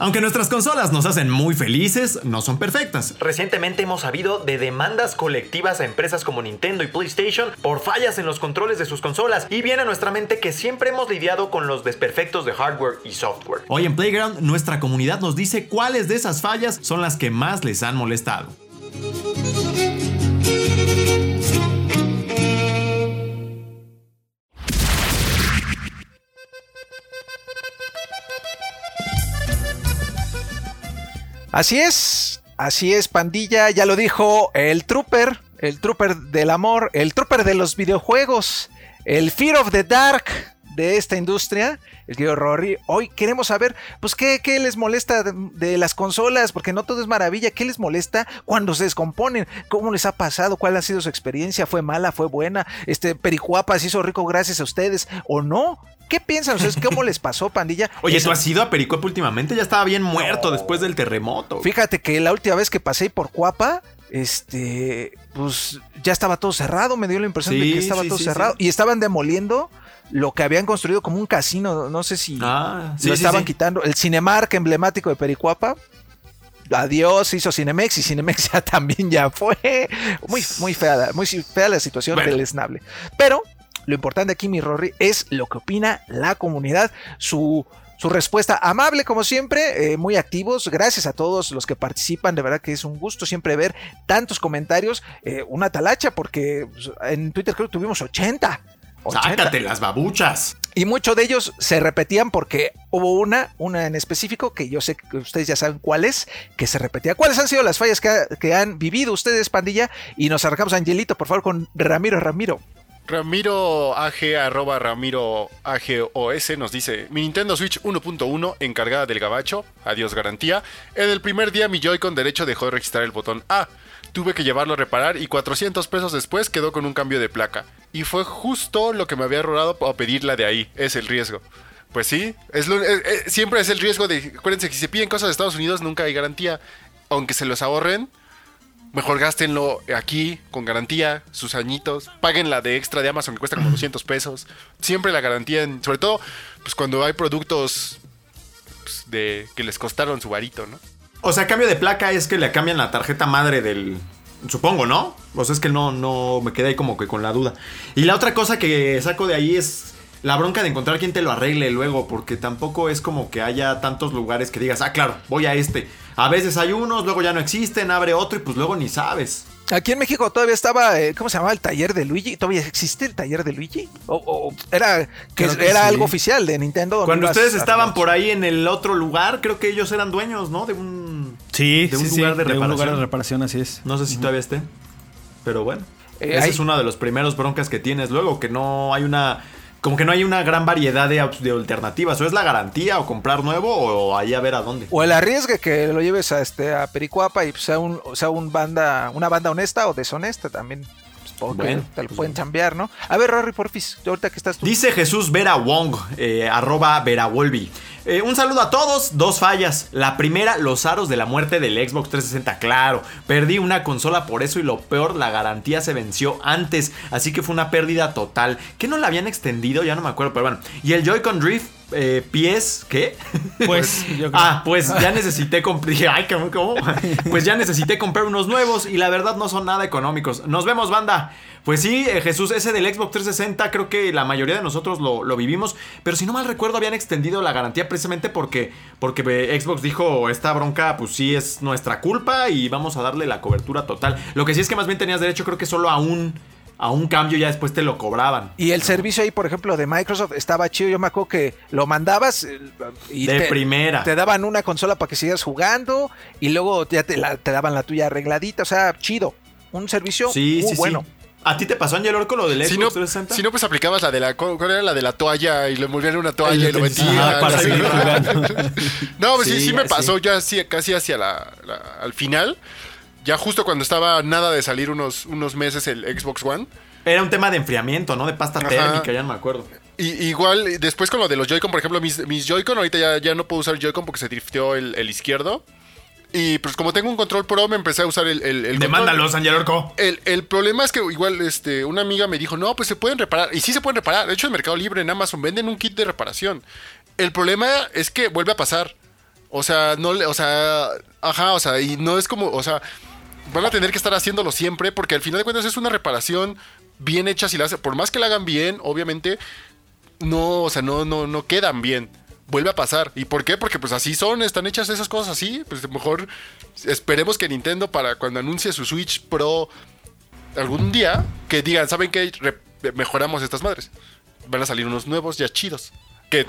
Aunque nuestras consolas nos hacen muy felices, no son perfectas. Recientemente hemos sabido de demandas colectivas a empresas como Nintendo y PlayStation por fallas en los controles de sus consolas y viene a nuestra mente que siempre hemos lidiado con los desperfectos de hardware y software. Hoy en Playground nuestra comunidad nos dice cuáles de esas fallas son las que más les han molestado. Así es, así es, pandilla, ya lo dijo el trooper, el trooper del amor, el trooper de los videojuegos, el Fear of the Dark de esta industria, el querido Rory. Hoy queremos saber, pues, qué, qué les molesta de, las consolas, porque no todo es maravilla. ¿Qué les molesta cuando se descomponen? ¿Cómo les ha pasado? ¿Cuál ha sido su experiencia? ¿Fue mala? ¿Fue buena? Este Pericuapa se hizo rico gracias a ustedes o no? ¿Qué piensan ustedes? ¿Cómo les pasó, pandilla? Oye, Eso- ¿tú has ido a Pericuapa últimamente? Ya estaba bien muerto después del terremoto. Fíjate que la última vez que pasé por Cuapa, este, pues ya estaba todo cerrado, me dio la impresión de que estaba sí, todo sí, cerrado. Y estaban demoliendo lo que habían construido como un casino, no sé si Ah, lo estaban quitando. El Cinemark emblemático de Pericuapa. Adiós, hizo Cinemex y Cinemex ya también ya fue. Muy, muy fea, la- muy fea la situación Bueno. del esnable. Pero lo importante aquí, mi Rory, es lo que opina la comunidad, su, su respuesta amable como siempre, eh, muy activos. Gracias a todos los que participan, de verdad que es un gusto siempre ver tantos comentarios. eh, una talacha, porque pues, en Twitter creo que tuvimos 80. 80. Sácate las babuchas. Y muchos de ellos se repetían porque hubo una, una en específico que yo sé que ustedes ya saben cuál es, que se repetía. ¿Cuáles han sido las fallas que, ha- que han vivido ustedes, pandilla? Y nos arrancamos, Angelito, por favor, con Ramiro Ramiro. Ramiro AG, arroba Ramiro AGOS nos dice: Mi Nintendo Switch 1.1 encargada del gabacho, adiós garantía. En el primer día mi Joy-Con derecho dejó de registrar el botón A. Tuve que llevarlo a reparar y 400 pesos después quedó con un cambio de placa. Y fue justo lo que me había ahorrado a pedirla de ahí. Es el riesgo. Pues sí, es eh, eh, siempre es el riesgo de. Acuérdense que si se piden cosas de Estados Unidos nunca hay garantía. Aunque se los ahorren, Mejor gástenlo aquí con garantía, sus añitos. Paguen la de extra de Amazon que cuesta como 200 pesos. Siempre la garantía, en- sobre todo pues cuando hay productos pues, de que les costaron su varito, ¿no? O sea, cambio de placa es que le cambian la tarjeta madre del. Supongo, ¿no? O sea, es que no, no me quedé ahí como que con la duda. Y la otra cosa que saco de ahí es la bronca de encontrar quien te lo arregle luego, porque tampoco es como que haya tantos lugares que digas, ah, claro, voy a este. A veces hay unos, luego ya no existen, abre otro y pues luego ni sabes. Aquí en México todavía estaba, eh, ¿cómo se llamaba? El taller de Luigi. ¿Todavía existe el taller de Luigi? O, o- era que, Creo que era sí. algo oficial de Nintendo. Cuando ustedes estaban por ahí en el otro lugar, creo que ellos eran dueños, ¿no? De un. Sí, de un sí, lugar sí, de un lugar reparación. de reparación, así es. No sé si todavía esté. Pero bueno. Eh, Ese hay- es uno de los primeros broncas que tienes luego, que no hay una. Como que no hay una gran variedad de, de alternativas. O es la garantía, o comprar nuevo, o ahí a ver a dónde. O el arriesgue que lo lleves a este a Pericuapa y sea un sea un banda una banda honesta o deshonesta también. Pues, te lo pues pueden chambear, ¿no? A ver, Rory Porfis, ahorita que estás tú. Dice Jesús Vera Wong, eh, arroba Vera Wolby. Eh, un saludo a todos, dos fallas. La primera, los aros de la muerte del Xbox 360. Claro, perdí una consola por eso y lo peor, la garantía se venció antes. Así que fue una pérdida total. ¿Que no la habían extendido? Ya no me acuerdo, pero bueno. Y el Joy-Con Drift, eh, pies, ¿qué? Pues, yo creo. Ah, pues ya necesité comprar. Dije, ay, ¿cómo, cómo? Pues ya necesité comprar unos nuevos y la verdad no son nada económicos. Nos vemos, banda. Pues sí, eh, Jesús, ese del Xbox 360, creo que la mayoría de nosotros lo, lo vivimos. Pero si no mal recuerdo, habían extendido la garantía precisamente porque, porque eh, Xbox dijo: Esta bronca, pues sí es nuestra culpa y vamos a darle la cobertura total. Lo que sí es que más bien tenías derecho, creo que solo a un, a un cambio, ya después te lo cobraban. Y el servicio ahí, por ejemplo, de Microsoft estaba chido. Yo me acuerdo que lo mandabas eh, y De te, primera. te daban una consola para que sigas jugando y luego ya te, la- te daban la tuya arregladita. O sea, chido. Un servicio Sí, muy sí, bueno. sí. ¿A ti te pasó, Angel Orco, lo del Xbox Si no, 360? si no, pues aplicabas la de la. ¿Cuál era la de la toalla? Y le envolvían una toalla y lo utensilio. metían. Ajá, para Sí. seguir jugando. No, pues sí, Sí, sí me sí. pasó ya casi hacia la, la- al final. Ya justo cuando estaba nada de salir unos, unos meses el Xbox One. Era un tema de enfriamiento, ¿no? De pasta Ajá. térmica, ya no me acuerdo. Y, igual, después con lo de los Joy-Con, por ejemplo, mis, mis Joy-Con, ahorita ya, ya no puedo usar Joy-Con porque se drifteó el, el izquierdo. Y pues como tengo un control pro, me empecé a usar el, el, el Demándalos, Angel Orco. El, el problema es que igual este, una amiga me dijo, no, pues se pueden reparar. Y sí se pueden reparar. De hecho, en Mercado Libre, en Amazon, venden un kit de reparación. El problema es que vuelve a pasar. O sea, no le, o sea, ajá, o sea, y no es como, o sea, van a tener que estar haciéndolo siempre porque al final de cuentas es una reparación bien hecha si la por más que la hagan bien, obviamente no, o sea, no no no quedan bien. Vuelve a pasar. ¿Y por qué? Porque pues así son, están hechas esas cosas así. Pues mejor esperemos que Nintendo para cuando anuncie su Switch Pro algún día que digan, ¿saben qué? Mejoramos estas madres. Van a salir unos nuevos ya chidos.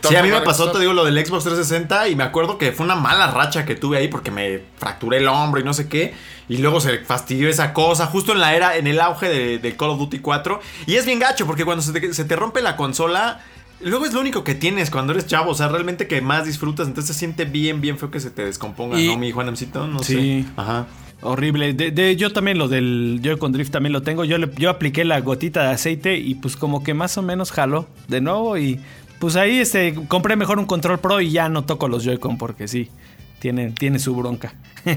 Que Sí, a mí me pasó, te digo, lo del Xbox 360 y me acuerdo que fue una mala racha que tuve ahí porque me fracturé el hombro y no sé qué. Y luego se fastidió esa cosa, justo en la era, en el auge de, de Call of Duty 4. Y es bien gacho porque cuando se te, se te rompe la consola, luego es lo único que tienes cuando eres chavo. O sea, realmente que más disfrutas. Entonces se siente bien, bien feo que se te descomponga, Y- ¿no, mi Juanemcito? No Sí. sé. Ajá. Horrible. De, de- yo también lo del Joy-Con Drift también lo tengo. Yo, le- yo apliqué la gotita de aceite y pues como que más o menos jaló de nuevo y pues ahí este compré mejor un control pro y ya no toco los Joy-Con porque sí, tiene, tiene su bronca.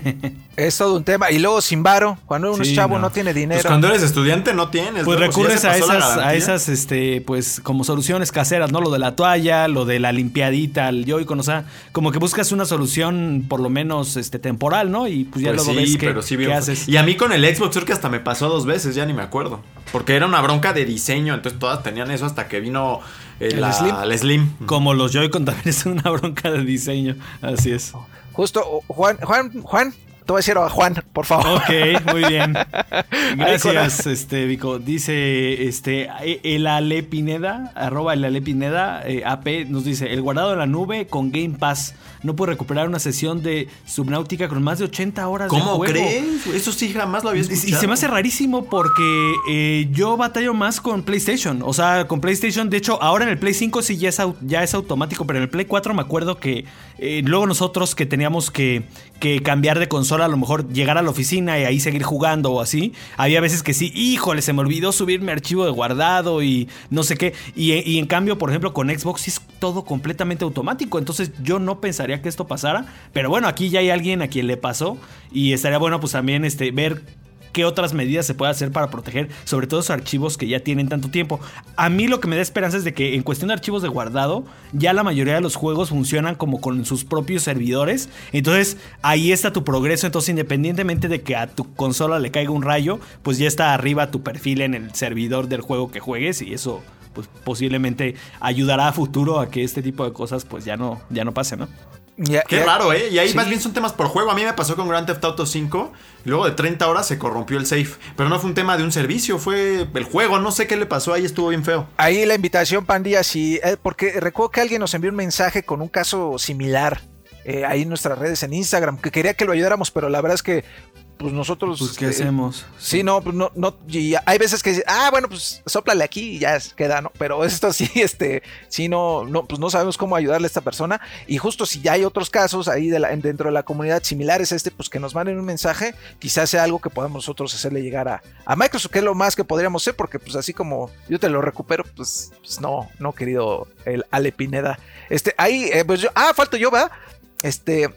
Es todo un tema. Y luego sin varo, cuando uno Sí, es chavo no. no, tiene Pues dinero. cuando eres estudiante no tienes. Pues luego, recurres a esas, a esas, este, pues, como soluciones caseras, ¿no? Lo de la toalla, lo de la limpiadita, el Joy-Con, o sea, como que buscas una solución por lo menos este, temporal, ¿no? Y pues ya Pues luego sí, ves qué, pero sí qué haces. Y a mí con el Xbox creo que hasta me pasó dos veces, ya ni me acuerdo. Porque era una bronca de diseño, entonces todas tenían eso hasta que vino eh, ¿El la- Slim? el Slim. Como los Joy-Con también es una bronca de diseño, así es. Justo, Juan, Juan, Juan, te voy a decir a Juan, por favor. Ok, muy bien. Gracias, este, Vico. Dice, este, el Ale Pineda, arroba el Ale Pineda, eh, AP, nos dice, el guardado en la nube con Game Pass. No puede recuperar una sesión de Subnautica con más de 80 horas de ¿Cómo juego. crees? Eso sí jamás lo había escuchado. Y se me hace rarísimo porque eh, yo batallo más con PlayStation. O sea, con PlayStation, de hecho, ahora en el Play 5 sí ya es, ya es automático, pero en el Play 4 me acuerdo que eh, luego nosotros que teníamos que, que cambiar de consola, a lo mejor llegar a la oficina y ahí seguir jugando o así, había veces que sí, híjole, se me olvidó subir mi archivo de guardado y no sé qué. Y, y en cambio, por ejemplo, con Xbox sí es todo completamente automático. Entonces yo no pensaría que esto pasara. Pero bueno, aquí ya hay alguien a quien le pasó y estaría bueno pues también este, ver qué otras medidas se puede hacer para proteger sobre todo esos archivos que ya tienen tanto tiempo. A mí lo que me da esperanza es de que en cuestión de archivos de guardado, ya la mayoría de los juegos funcionan como con sus propios servidores. Entonces ahí está tu progreso. Entonces independientemente de que a tu consola le caiga un rayo, pues ya está arriba tu perfil en el servidor del juego que juegues y eso pues posiblemente ayudará a futuro a que este tipo de cosas pues ya no, ya no pasen, ¿no? Qué raro, ¿eh? Y ahí Sí. más bien son temas por juego. A mí me pasó con Grand Theft Auto 5. Y luego de 30 horas se corrompió el safe. Pero no fue un tema de un servicio, fue el juego. No sé qué le pasó ahí, estuvo bien feo. Ahí la invitación, Pandilla, sí, eh, porque recuerdo que alguien nos envió un mensaje con un caso similar eh, ahí en nuestras redes en Instagram, que quería que lo ayudáramos, pero la verdad es que pues nosotros... Pues ¿qué eh, hacemos? Sí, no, pues no, no, y hay veces que dicen, ah, bueno, pues sóplale aquí y ya queda, ¿no? Pero esto sí, este, sí, no, no, pues no sabemos cómo ayudarle a esta persona. Y justo si ya hay otros casos ahí de la- dentro de la comunidad similares a este, pues que nos manden un mensaje, quizás sea algo que podamos nosotros hacerle llegar a, a Microsoft, que es lo más que podríamos hacer, porque pues así como yo te lo recupero, pues, pues no, no, querido el Ale Pineda. Este, ahí, eh, pues yo, ah, falto yo, ¿verdad? Este,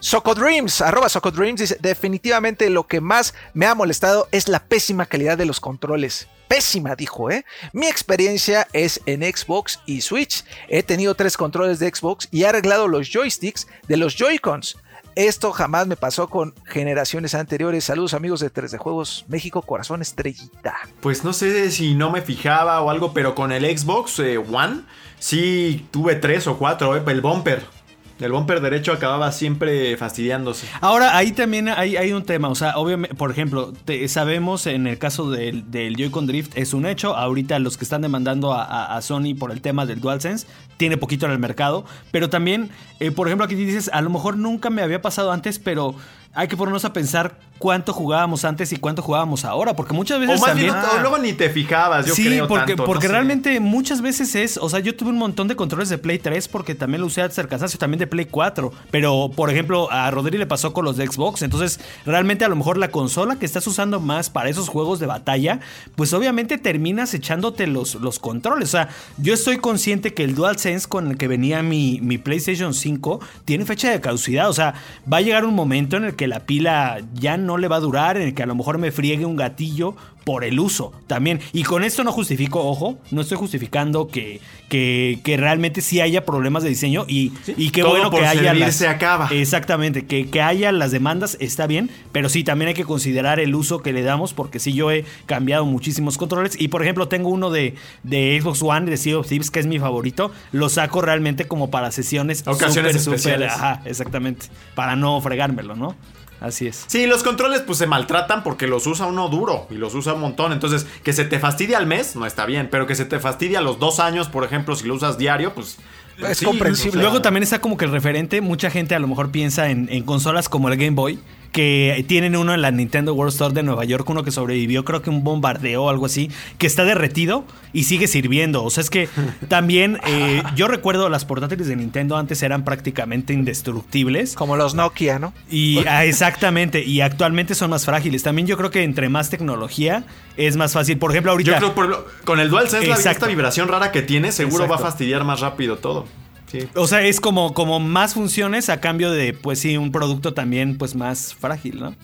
Socodreams, arroba Socodreams, dice, definitivamente lo que más me ha molestado es la pésima calidad de los controles. Pésima, dijo, ¿eh? Mi experiencia es en Xbox y Switch. He tenido tres controles de Xbox y he arreglado los joysticks de los Joy-Cons. Esto jamás me pasó con generaciones anteriores. Saludos amigos de 3D Juegos México, corazón estrellita. Pues no sé si no me fijaba o algo, pero con el Xbox eh, One sí tuve tres o cuatro, eh, el bumper. El bumper derecho acababa siempre fastidiándose. Ahora, ahí también hay, hay un tema, o sea, obviamente, por ejemplo, te- sabemos en el caso del, del Joy-Con Drift, es un hecho, ahorita los que están demandando a, Sony por el tema del DualSense, tiene poquito en el mercado, pero también, eh, por ejemplo, aquí dices, a lo mejor nunca me había pasado antes, pero hay que ponernos a pensar cuánto jugábamos antes y cuánto jugábamos ahora, porque muchas O veces más también... bien, o luego ni te fijabas, yo sí, creo porque, tanto, no porque sé. realmente muchas veces es, o sea, yo tuve un montón de controles de Play 3 porque también lo usé hasta el cansancio, también de Play 4, pero por ejemplo a Rodri le pasó con los de Xbox, entonces realmente a lo mejor la consola que estás usando más para esos juegos de batalla, pues obviamente terminas echándote los, los controles, o sea, yo estoy consciente que el DualSense con el que venía mi, mi PlayStation 5 tiene fecha de caducidad, o sea, va a llegar un momento en el que la pila ya no le va a durar, en el que a lo mejor me friegue un gatillo por el uso también. Y con esto no justifico, ojo, no estoy justificando que, que, que realmente sí haya problemas de diseño y, y qué Todo bueno por que haya las, se acaba. Exactamente, que, que haya las demandas está bien, pero sí también hay que considerar el uso que le damos porque sí yo he cambiado muchísimos controles y por ejemplo tengo uno de, de Xbox One de Sea of Thieves que es mi favorito, lo saco realmente como para sesiones Ocasiones súper, especiales. ajá, exactamente, para no fregármelo, ¿no? Así es. Sí, los controles pues se maltratan porque los usa uno duro y los usa un montón. Entonces, que se te fastidie al mes no está bien, pero que se te fastidie a los dos años, por ejemplo, si lo usas diario, pues... Es comprensible. Luego también está como que el referente, mucha gente a lo mejor piensa en, en consolas como el Game Boy, que tienen uno en la Nintendo World Store de Nueva York, uno que sobrevivió, creo que un bombardeo o algo así, que está derretido y sigue sirviendo. O sea, es que también eh, yo recuerdo las portátiles de Nintendo antes eran prácticamente indestructibles. Como los Nokia, ¿no? Y ah, exactamente, y actualmente son más frágiles. También yo creo que entre más tecnología es más fácil. Por ejemplo, ahorita Yo creo por lo- con el DualSense, esta vibración rara que tiene, seguro va a fastidiar más rápido todo. Sí. O sea, es como, como más funciones a cambio de, pues sí, un producto también pues más frágil, ¿no?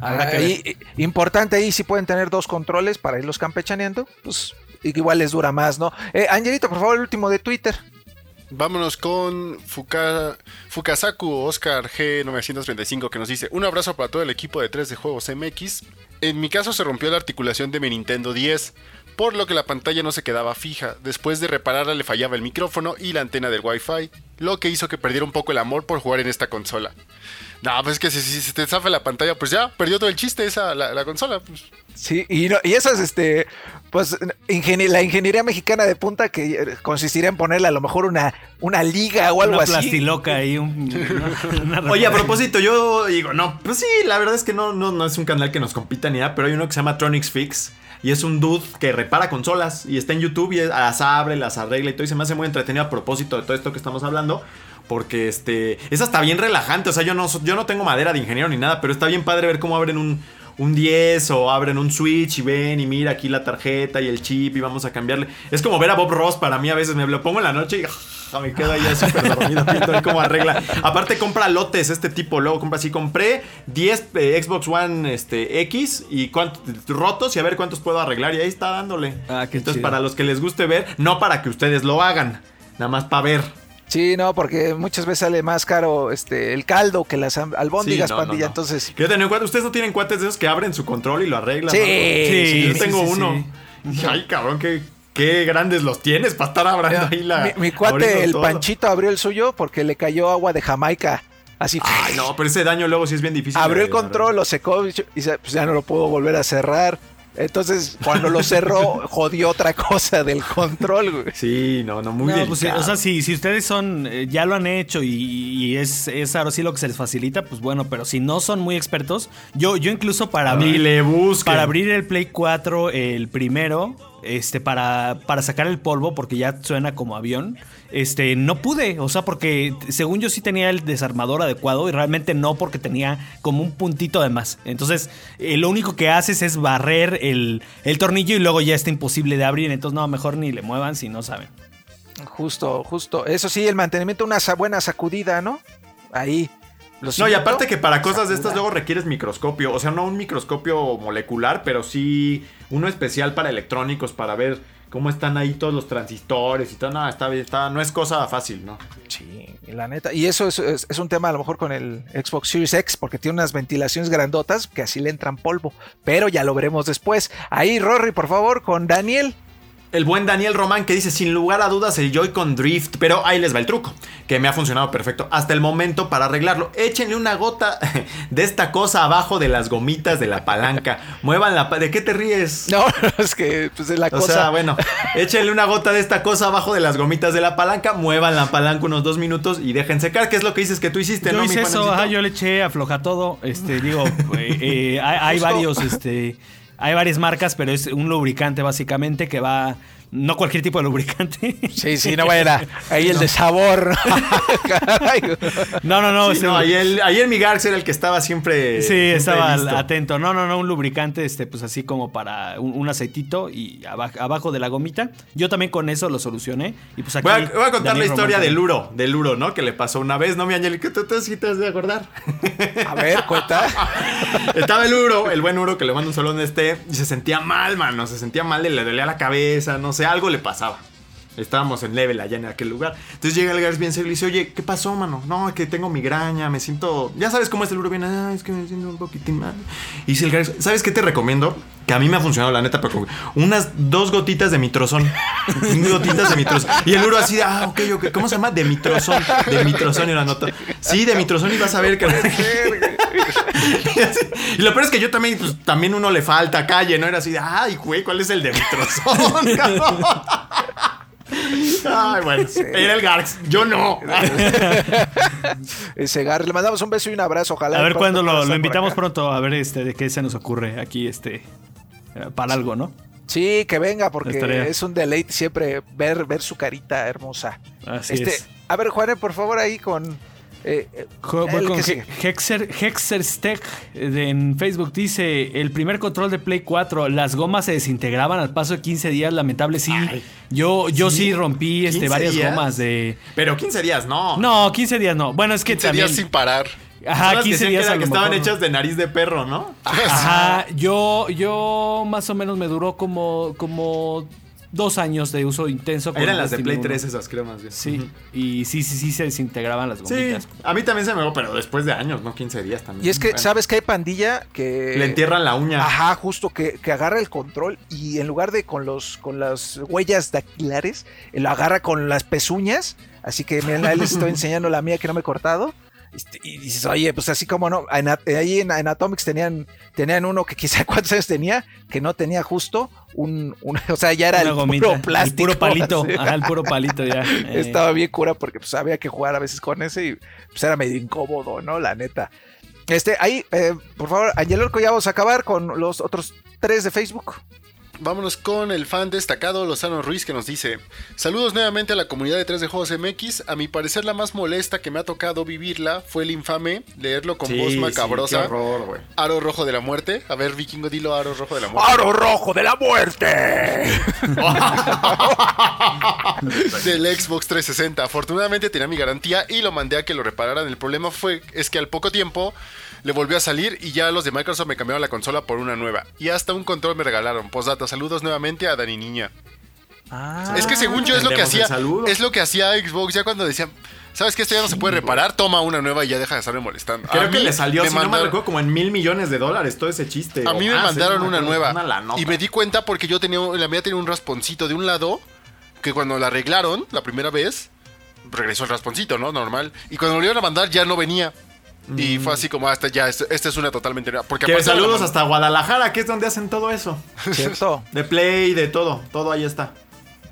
Habrá que Ahí, importante ahí si pueden tener dos controles para irlos campechaneando, pues igual les dura más, ¿no? Eh, Angelito, por favor, el último de Twitter. Vámonos con Fuka, Fukasaku Oscar G935 que nos dice un abrazo para todo el equipo de 3 de Juegos MX. En mi caso se rompió la articulación de mi Nintendo 10, por lo que la pantalla no se quedaba fija. Después de repararla le fallaba el micrófono y la antena del Wi-Fi, lo que hizo que perdiera un poco el amor por jugar en esta consola. No, pues es que si, si se te zafa la pantalla, pues ya, perdió todo el chiste esa, la, la consola. Pues. Sí, y, no- y eso es este, pues ingenie- la ingeniería mexicana de punta que eh, consistiría en ponerle a lo mejor una, una liga o algo Una así. plastiloca ahí, un, una- una Oye, a propósito, yo digo, no, pues sí, la verdad es que no, no, no es un canal que nos compita ni nada, pero hay uno que se llama Tronics Fix. Y es un dude que repara consolas y está en YouTube y las abre, las arregla y todo. Y se me hace muy entretenido a propósito de todo esto que estamos hablando. Porque este es hasta bien relajante. O sea, yo no, yo no tengo madera de ingeniero ni nada, pero está bien padre ver cómo abren un, un 10 o abren un Switch y ven y mira aquí la tarjeta y el chip y vamos a cambiarle. Es como ver a Bob Ross para mí a veces. Me lo pongo en la noche y me quedo ahí súper dormido viendo ahí cómo arregla. Aparte compra lotes este tipo. Luego compra así. Compré 10 eh, Xbox One este, X y cuántos rotos y a ver cuántos puedo arreglar. Y ahí está dándole. Ah, qué Entonces chido. para los que les guste ver, no para que ustedes lo hagan. Nada más para ver. Sí, no, porque muchas veces sale más caro este el caldo que las albóndigas, Sí, no, pandilla. no. Entonces, Que yo tenía un cuate- Ustedes no tienen cuates de esos que abren su control y lo arreglan. Sí, ¿no? sí, yo sí, tengo sí, uno. sí. Ay, cabrón, qué, qué grandes los tienes para estar abriendo ahí la. mi, mi cuate, el todo. Panchito, abrió el suyo porque le cayó agua de Jamaica. Así Ay, no, pero ese daño luego sí es bien difícil. abrió el control, lo secó y pues ya no lo puedo volver a cerrar. Entonces, cuando lo cerró, jodió otra cosa del control, güey. Sí, no, no, muy No, bien. pues o sea, si, si ustedes son, eh, ya lo han hecho y, y es, es ahora sí lo que se les facilita, pues bueno, pero si no son muy expertos, yo, yo incluso para Ni abrir, le busquen. para abrir el Play 4, el primero, este, para, para sacar el polvo, porque ya suena como avión, este, no pude, o sea, porque según yo sí tenía el desarmador adecuado y realmente no porque tenía como un puntito de más. Entonces, eh, lo único que haces es barrer el, el tornillo y luego ya está imposible de abrir, entonces no, mejor ni le muevan si no saben. Justo, justo. Eso sí, el mantenimiento, una buena sacudida, ¿no? Ahí. Los No, y aparte que para cosas de estas luego requieres microscopio. O sea, no un microscopio molecular, pero sí uno especial para electrónicos para ver cómo están ahí todos los transistores y todo. No, está, bien, está, no es cosa fácil, ¿no? Sí, la neta. Y eso es, es- es un tema a lo mejor con el Xbox Series X, porque tiene unas ventilaciones grandotas que así le entran polvo. Pero ya lo veremos después. Ahí, Rory, por favor, con Daniel. El buen Daniel Román que dice sin lugar a dudas el Joy-Con Drift, pero ahí les va el truco, que me ha funcionado perfecto hasta el momento para arreglarlo. Échenle una gota de esta cosa abajo de las gomitas de la palanca. Muevan la... pa- ¿De qué te ríes? No, es que pues, es la O cosa. sea, bueno, échenle una gota de esta cosa abajo de las gomitas de la palanca, muevan la palanca unos dos minutos y dejen secar, que es lo que dices que tú hiciste, Yo ¿no, hice mi eso, ajá, yo le eché afloja todo. Este, digo, eh, eh, hay, hay varios, este, hay varias marcas, pero es un lubricante básicamente que va, No cualquier tipo de lubricante. Sí, sí, no era ahí el de sabor. Caray. No, no, no. Sí, este- no, ahí el, ahí el Migarx era el que estaba siempre. Sí, siempre estaba listo. atento. No, no, no, un lubricante, este, pues así como para un, un aceitito y abajo, abajo de la gomita. Yo también con eso lo solucioné. Y pues aquí. Voy a, voy a contar la historia del también. Uro, del Uro, ¿no? Que le pasó una vez, ¿no, mi Angélica? ¿Tú, tú sí te has de acordar? A ver, cuenta. Estaba el Uro, el buen Uro que le manda un saludo donde esté, y se sentía mal, mano. Se sentía mal, le dolía la cabeza, no sé, algo le pasaba. Estábamos en level allá en aquel lugar. Entonces llega el Gars bien serio y dice, oye, ¿qué pasó, mano? No, es que tengo migraña, me siento... Ya sabes cómo es el bien, ah, es que me siento un poquitín mal. Y dice el Gars, ¿sabes qué te recomiendo? Que a mí me ha funcionado, la neta, pero unas dos gotitas de mitrozón. Gotitas de mitrozón. Y el Uro así, ah, ok, ok. ¿Cómo se llama? De mitrozón. De mitrozón y una nota. Sí, de mitrozón y vas a ver que... y lo peor es que yo también, pues, también uno le falta calle, ¿no? Era así de, ay, güey, ¿cuál es el de mitrozón? cabrón?" Ay, bueno, era el Garx, yo no. Ese Gar, le mandamos un beso y un abrazo. Ojalá. A ver cuándo lo, invitamos pronto a ver este de qué se nos ocurre aquí, este. eh, Para algo, ¿no? Sí, que venga, porque Estaría- es un deleite siempre ver, ver su carita hermosa. Así este, es. A ver, Juan, por favor, ahí con. Eh, voy con que. Hexer, Hexerstech en Facebook dice: El primer control de Play 4, las gomas se desintegraban al paso de 15 días. Lamentable, sí. Ay. yo yo ¿Sí? sí, rompí este, 15 varias días. gomas de. Pero 15 días, no. No, 15 días no. Bueno, es que 15 también. días sin parar. Ajá, Son las que 15 decían días que, a que estaban mejor. hechas de nariz de perro, ¿no? Ajá, yo, yo más o menos me duró como, como dos años de uso intenso. con Eran las de Play 1. 3 esas cremas. bien. Sí, y sí, sí, sí se desintegraban las Sí, gomitas. a mí también se me va, pero después de años, no 15 días también. Y es que, Bueno, ¿sabes que hay pandilla que. Le entierran la uña. Ajá, justo que, que agarra el control y en lugar de con los con las huellas dactilares, lo agarra con las pezuñas. Así que miren, les estoy enseñando la mía que no me he cortado. Este, Y dices, oye, pues así como no, en ahí en, en Atomics tenían, tenían uno que quizá cuántos años tenía, que no tenía justo un, un- o sea, ya era el gomita, puro plástico. El puro palito. Ajá, el puro palito ya. eh. Estaba bien cura porque pues había que jugar a veces con ese y pues era medio incómodo, ¿no? La neta. Este, ahí, eh, por favor, Angel Orco, ya vamos a acabar con los otros tres de Facebook. Vámonos con el fan destacado Lozano Ruiz que nos dice: Saludos nuevamente a la comunidad de 3 de Juegos MX. A mi parecer, la más molesta que me ha tocado vivirla fue el infame leerlo con Sí, voz sí, macabrosa. qué horror, güey. Aro Rojo de la Muerte. A ver, Vikingo, dilo Aro Rojo de la Muerte. ¡Aro rojo de la muerte! del Xbox 360. Afortunadamente tenía mi garantía y lo mandé a que lo repararan. El problema fue es que al poco tiempo le volvió a salir y ya los de Microsoft me cambiaron la consola por una nueva. Y hasta un control me regalaron. Postdata, saludos nuevamente a Dani Niña. Ah, es que según yo es lo que hacía es lo que hacía Xbox ya cuando decían, ¿sabes que esto ya no se puede reparar? Toma una nueva y ya deja de estarme molestando. Creo A que mí le salió, me si no me mandaron- recuerdo, como en mil millones de dólares todo ese chiste. A mí me ¿eh? mandaron una nueva. una. Y me di cuenta porque yo tenía, la mía tenía un rasponcito de un lado que cuando la arreglaron la primera vez, regresó el rasponcito, ¿no? Normal. Y cuando lo volvieron a mandar ya no venía. Y fue así como hasta ya, esta es una totalmente nueva. Porque Que saludos hasta Guadalajara, que es donde hacen todo eso. cierto. De Play, de todo. Todo ahí está.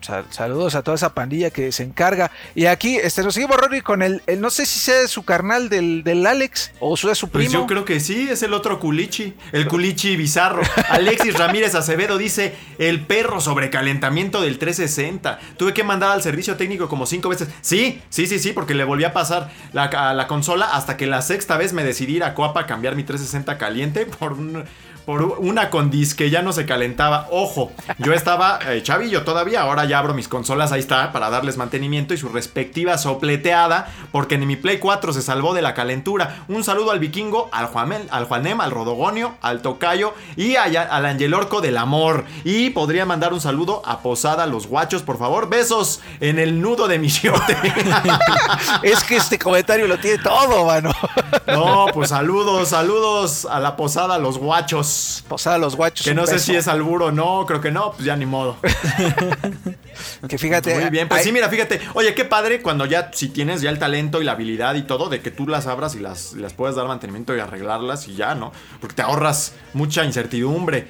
Sal- saludos a toda esa pandilla que se encarga. Y aquí este, nos seguimos, Rory, con el, el- no sé si sea su carnal del, del Alex o su, su Pues primo. yo creo que sí, es el otro culichi. El culichi bizarro. Alexis Ramírez Acevedo dice: El perro sobrecalentamiento del 360. Tuve que mandar al servicio técnico como cinco veces. Sí, sí, sí, sí, porque le volví a pasar la, a la consola hasta que la sexta vez me decidí ir a Coapa a cambiar mi 360 caliente por un- Por una condis que ya no se calentaba. Ojo, yo estaba eh, chavillo todavía. Ahora ya abro mis consolas. Ahí está, para darles mantenimiento y su respectiva sopleteada. Porque ni mi Play 4 se salvó de la calentura. Un saludo al vikingo, al Juanel, al Juanem, al Rodogonio, al Tocayo y a- al Angelorco del Amor. Y podría mandar un saludo a Posada, los guachos, por favor. Besos en el nudo de mi shiote. Es que este comentario lo tiene todo, mano. No, pues saludos, saludos a la Posada, los guachos. Posada los guachos. Que no sé si es alburo o no, creo que no, pues ya ni modo. Que fíjate. Muy bien, pues hay- sí, mira, fíjate. Oye, qué padre cuando ya, si tienes ya el talento y la habilidad y todo, de que tú las abras y las, las puedas dar mantenimiento y arreglarlas y ya, ¿no? Porque te ahorras mucha incertidumbre.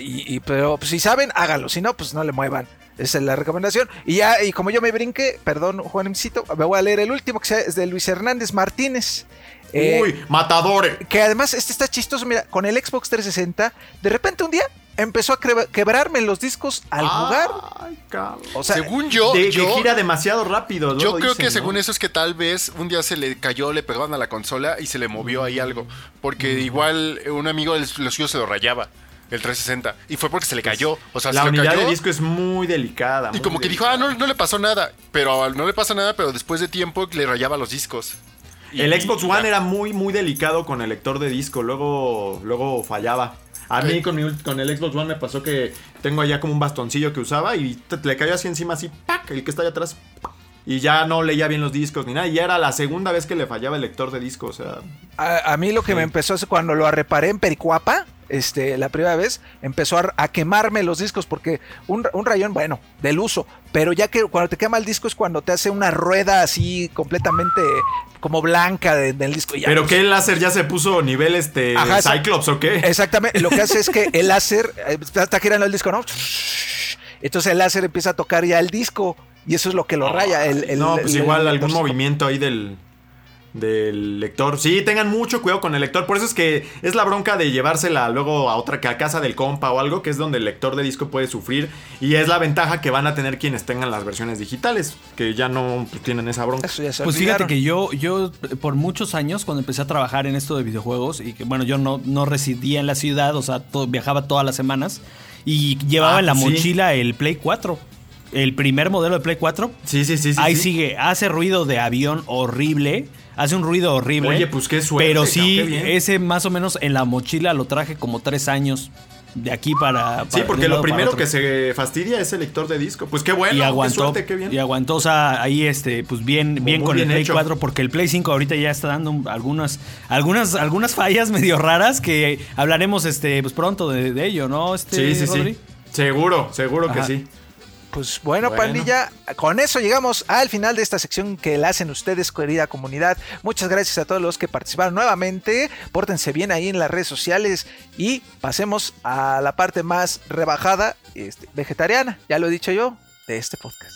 Y, y- pero pues, si saben, háganlo. Si no, pues no le muevan. Esa es la recomendación. Y ya, y como yo me brinqué, perdón, Juanemcito, me voy a leer el último, que es de Luis Hernández Martínez. Eh, Uy, matadores. que además este está chistoso, mira, con el Xbox 360, de repente un día empezó a quebrarme los discos al jugar. Ay, cabrón. O sea, según yo, de, yo, que gira demasiado rápido. yo luego creo dicen, que ¿no? según eso es que tal vez un día se le cayó, le pegaban a la consola y se le movió ahí algo. Porque igual eh, un amigo de los suyos se lo rayaba, el 360. Y fue porque se le cayó. O sea, La se le unidad cayó. de disco es muy delicada. Y muy como que dijo, ah, no, no le pasó nada. Pero no le pasa nada, pero después de tiempo le rayaba los discos. Y- El Xbox One era muy, muy delicado con el lector de disco. Luego, luego fallaba. A mí con, mi ult- con el Xbox One me pasó que tengo allá como un bastoncillo que usaba y te- le cayó así encima, así, ¡pac! El que está allá atrás. Y ya no leía bien los discos ni nada. Y ya era la segunda vez que le fallaba el lector de disco. O sea, A, a mí lo que me empezó es cuando lo reparé en Pericuapa, este, la primera vez, empezó a, a quemarme los discos porque un, un rayón, bueno, del uso, pero ya que cuando te quema el disco es cuando te hace una rueda así completamente como blanca de- del disco. y ya, ¿Pero qué el láser ya se puso nivel este Ajá, Cyclops o qué? Exactamente, lo que hace es que el láser eh, está girando el disco, ¿no? Entonces el láser empieza a tocar ya el disco y eso es lo que lo raya. El, el- no, pues el- igual algún movimiento ahí del, del lector. Sí, tengan mucho cuidado con el lector. Por eso es que es la bronca de llevársela luego a otra que a casa del compa o algo, que es donde el lector de disco puede sufrir. Y es la ventaja que van a tener quienes tengan las versiones digitales, que ya no pues, tienen esa bronca. Eso ya se Pues fíjate que yo, yo por muchos años, cuando empecé a trabajar en esto de videojuegos, y que bueno, yo no, no residía en la ciudad, o sea, to- viajaba todas las semanas, y llevaba Ah, en la sí. mochila el Play 4. El primer modelo de Play 4. Sí, sí, sí. sí Ahí sí. sigue, hace ruido de avión horrible. Hace un ruido horrible. Oye, pues qué suerte, Pero sí, qué ese más o menos en la mochila lo traje como tres años. De aquí para. Sí, para- de porque lo primero que se fastidia es el lector de disco. Pues qué bueno, y qué aguantó, suerte, qué bien. y aguantó, o sea, ahí este, pues bien, bien con bien el Play hecho. 4, porque el Play 5 ahorita ya está dando un- algunas, algunas, algunas fallas medio raras que hablaremos este, pues pronto de, de ello, ¿no? Este, Sí, sí, Rodri? sí. Seguro, seguro que sí. Pues bueno, Bueno. pandilla, con eso llegamos al final de esta sección que la hacen ustedes, querida comunidad. Muchas gracias a todos los que participaron nuevamente. Pórtense bien ahí en las redes sociales y pasemos a la parte más rebajada, este, vegetariana, ya lo he dicho yo, de este podcast.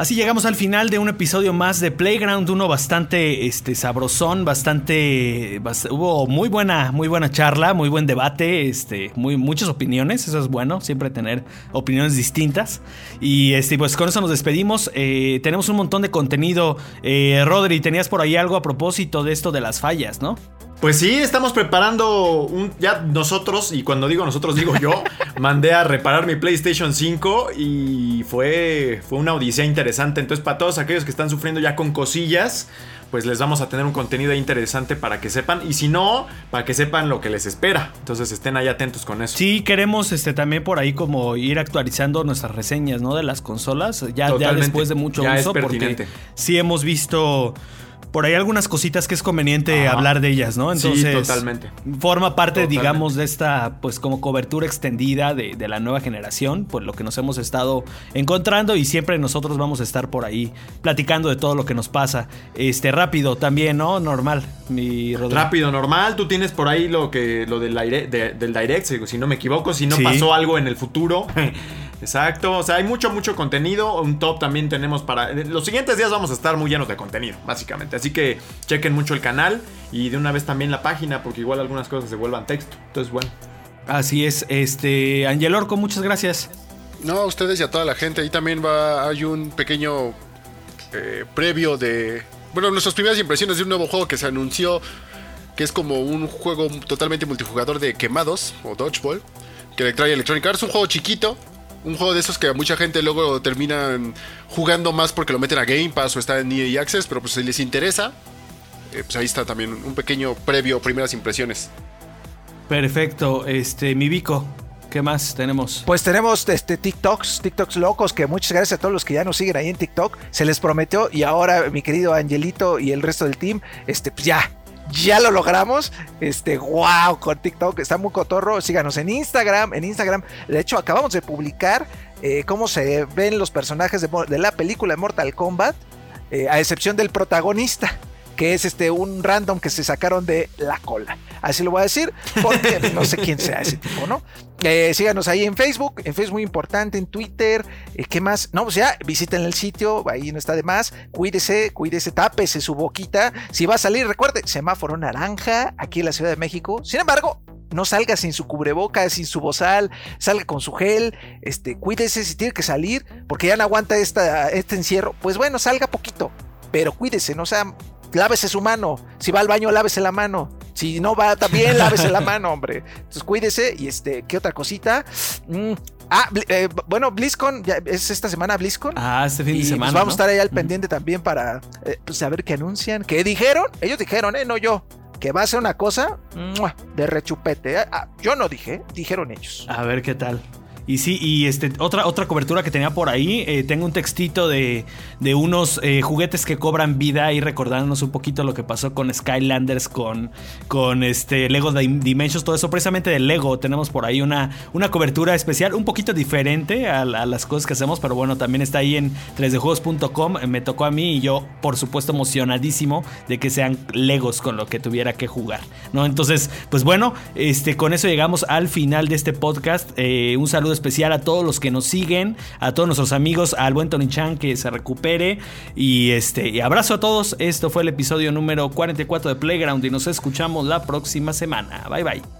Así llegamos al final de un episodio más de Playground, uno bastante este, sabrosón, bastante, bast- hubo muy buena, muy buena charla, muy buen debate, este, muy, muchas opiniones, eso es bueno, siempre tener opiniones distintas. Y este, pues con eso nos despedimos, eh, tenemos un montón de contenido. Eh, Rodri, tenías por ahí algo a propósito de esto de las fallas, ¿no? Pues sí, estamos preparando un. Ya nosotros, y cuando digo nosotros digo yo, mandé a reparar mi PlayStation 5 y fue, fue una odisea interesante. Entonces, para todos aquellos que están sufriendo ya con cosillas, pues les vamos a tener un contenido interesante para que sepan. Y si no, para que sepan lo que les espera. Entonces, estén ahí atentos con eso. Sí, queremos este también por ahí como ir actualizando nuestras reseñas, ¿no? De las consolas, ya, después de mucho Ya es uso, porque sí hemos visto por ahí algunas cositas que es conveniente hablar de ellas, ¿no? Sí, Entonces, totalmente. forma parte, Totalmente. digamos, de esta, pues como cobertura extendida de, de la nueva generación, pues lo que nos hemos estado encontrando y siempre nosotros vamos a estar por ahí platicando de todo lo que nos pasa. Este, rápido también, ¿no? Normal, mi Rodrigo. Rápido, normal. Tú tienes por ahí lo que lo del, aire- de- del direct, si- si no me equivoco, si no Sí. pasó algo en el futuro. Exacto, o sea, hay mucho, mucho contenido. Un top también tenemos para... Los siguientes días vamos a estar muy llenos de contenido, básicamente. Así que chequen mucho el canal y de una vez también la página, porque igual algunas cosas se vuelvan texto. Entonces, bueno. Así es, este, Angel Orco, muchas gracias. No, a ustedes y a toda la gente. Ahí también va, hay un pequeño eh, previo de. Bueno, nuestras primeras impresiones de un nuevo juego que se anunció. Que es como un juego totalmente multijugador de quemados o dodgeball. Que le trae Electronic Arts. Un juego chiquito. Un juego de esos que a mucha gente luego terminan jugando más porque lo meten a Game Pass o está en EA Access. Pero pues si les interesa, eh, pues ahí está también un pequeño previo, primeras impresiones. Perfecto, este, mi Vico, ¿qué más tenemos? Pues tenemos este TikToks, TikToks locos, que muchas gracias a todos los que ya nos siguen ahí en TikTok. Se les prometió y ahora mi querido Angelito y el resto del team, este, pues ya, ya lo logramos. Este, wow, con TikTok, está muy cotorro. Síganos en Instagram, en Instagram. De hecho, acabamos de publicar eh, cómo se ven los personajes de, la película de Mortal Kombat, eh, a excepción del protagonista. Que es este un random que se sacaron de la cola. Así lo voy a decir, porque no sé quién sea ese tipo, ¿no? Eh, síganos ahí en Facebook, en Facebook muy importante, en Twitter, eh, ¿qué más? No, pues ya, visiten el sitio, ahí no está de más, cuídese, cuídese, tápese su boquita. Si va a salir, recuerde, semáforo naranja aquí en la Ciudad de México. Sin embargo, no salga sin su cubreboca, sin su bozal, salga con su gel, este, cuídese si tiene que salir, porque ya no aguanta esta, este encierro, pues bueno, salga poquito, pero cuídese, no sea, lávese su mano, si va al baño, lávese la mano, si no va también, lávese la mano, hombre. Entonces cuídese y este, ¿qué otra cosita? Mm, ah, eh, bueno, BlizzCon, ya es esta semana BlizzCon. Ah, este fin y de pues semana. vamos a estar ahí al pendiente también para eh, pues, saber qué anuncian. ¿Qué dijeron? Ellos dijeron, ¿eh? No yo. Que va a ser una cosa de rechupete. Ah, ah, yo no dije, dijeron ellos. A ver qué tal. Y sí, y este, otra, otra cobertura que tenía por ahí, eh, tengo un textito de, de unos eh, juguetes que cobran vida y recordándonos un poquito lo que pasó con Skylanders, con, con este Lego Dim- Dimensions, todo eso, precisamente de Lego. Tenemos por ahí una, una cobertura especial, un poquito diferente a, las cosas que hacemos, pero bueno, también está ahí en 3djuegos.com. eh, Me tocó a mí y yo, por supuesto, emocionadísimo de que sean Legos con lo que tuviera que jugar, ¿no? Entonces, pues bueno, este, con eso llegamos al final de este podcast. Un saludo especial a todos los que nos siguen, a todos nuestros amigos, al buen Tony Chan que se recupere y este y abrazo a todos. Esto fue el episodio número 44 de Playground y nos escuchamos la próxima semana. Bye bye.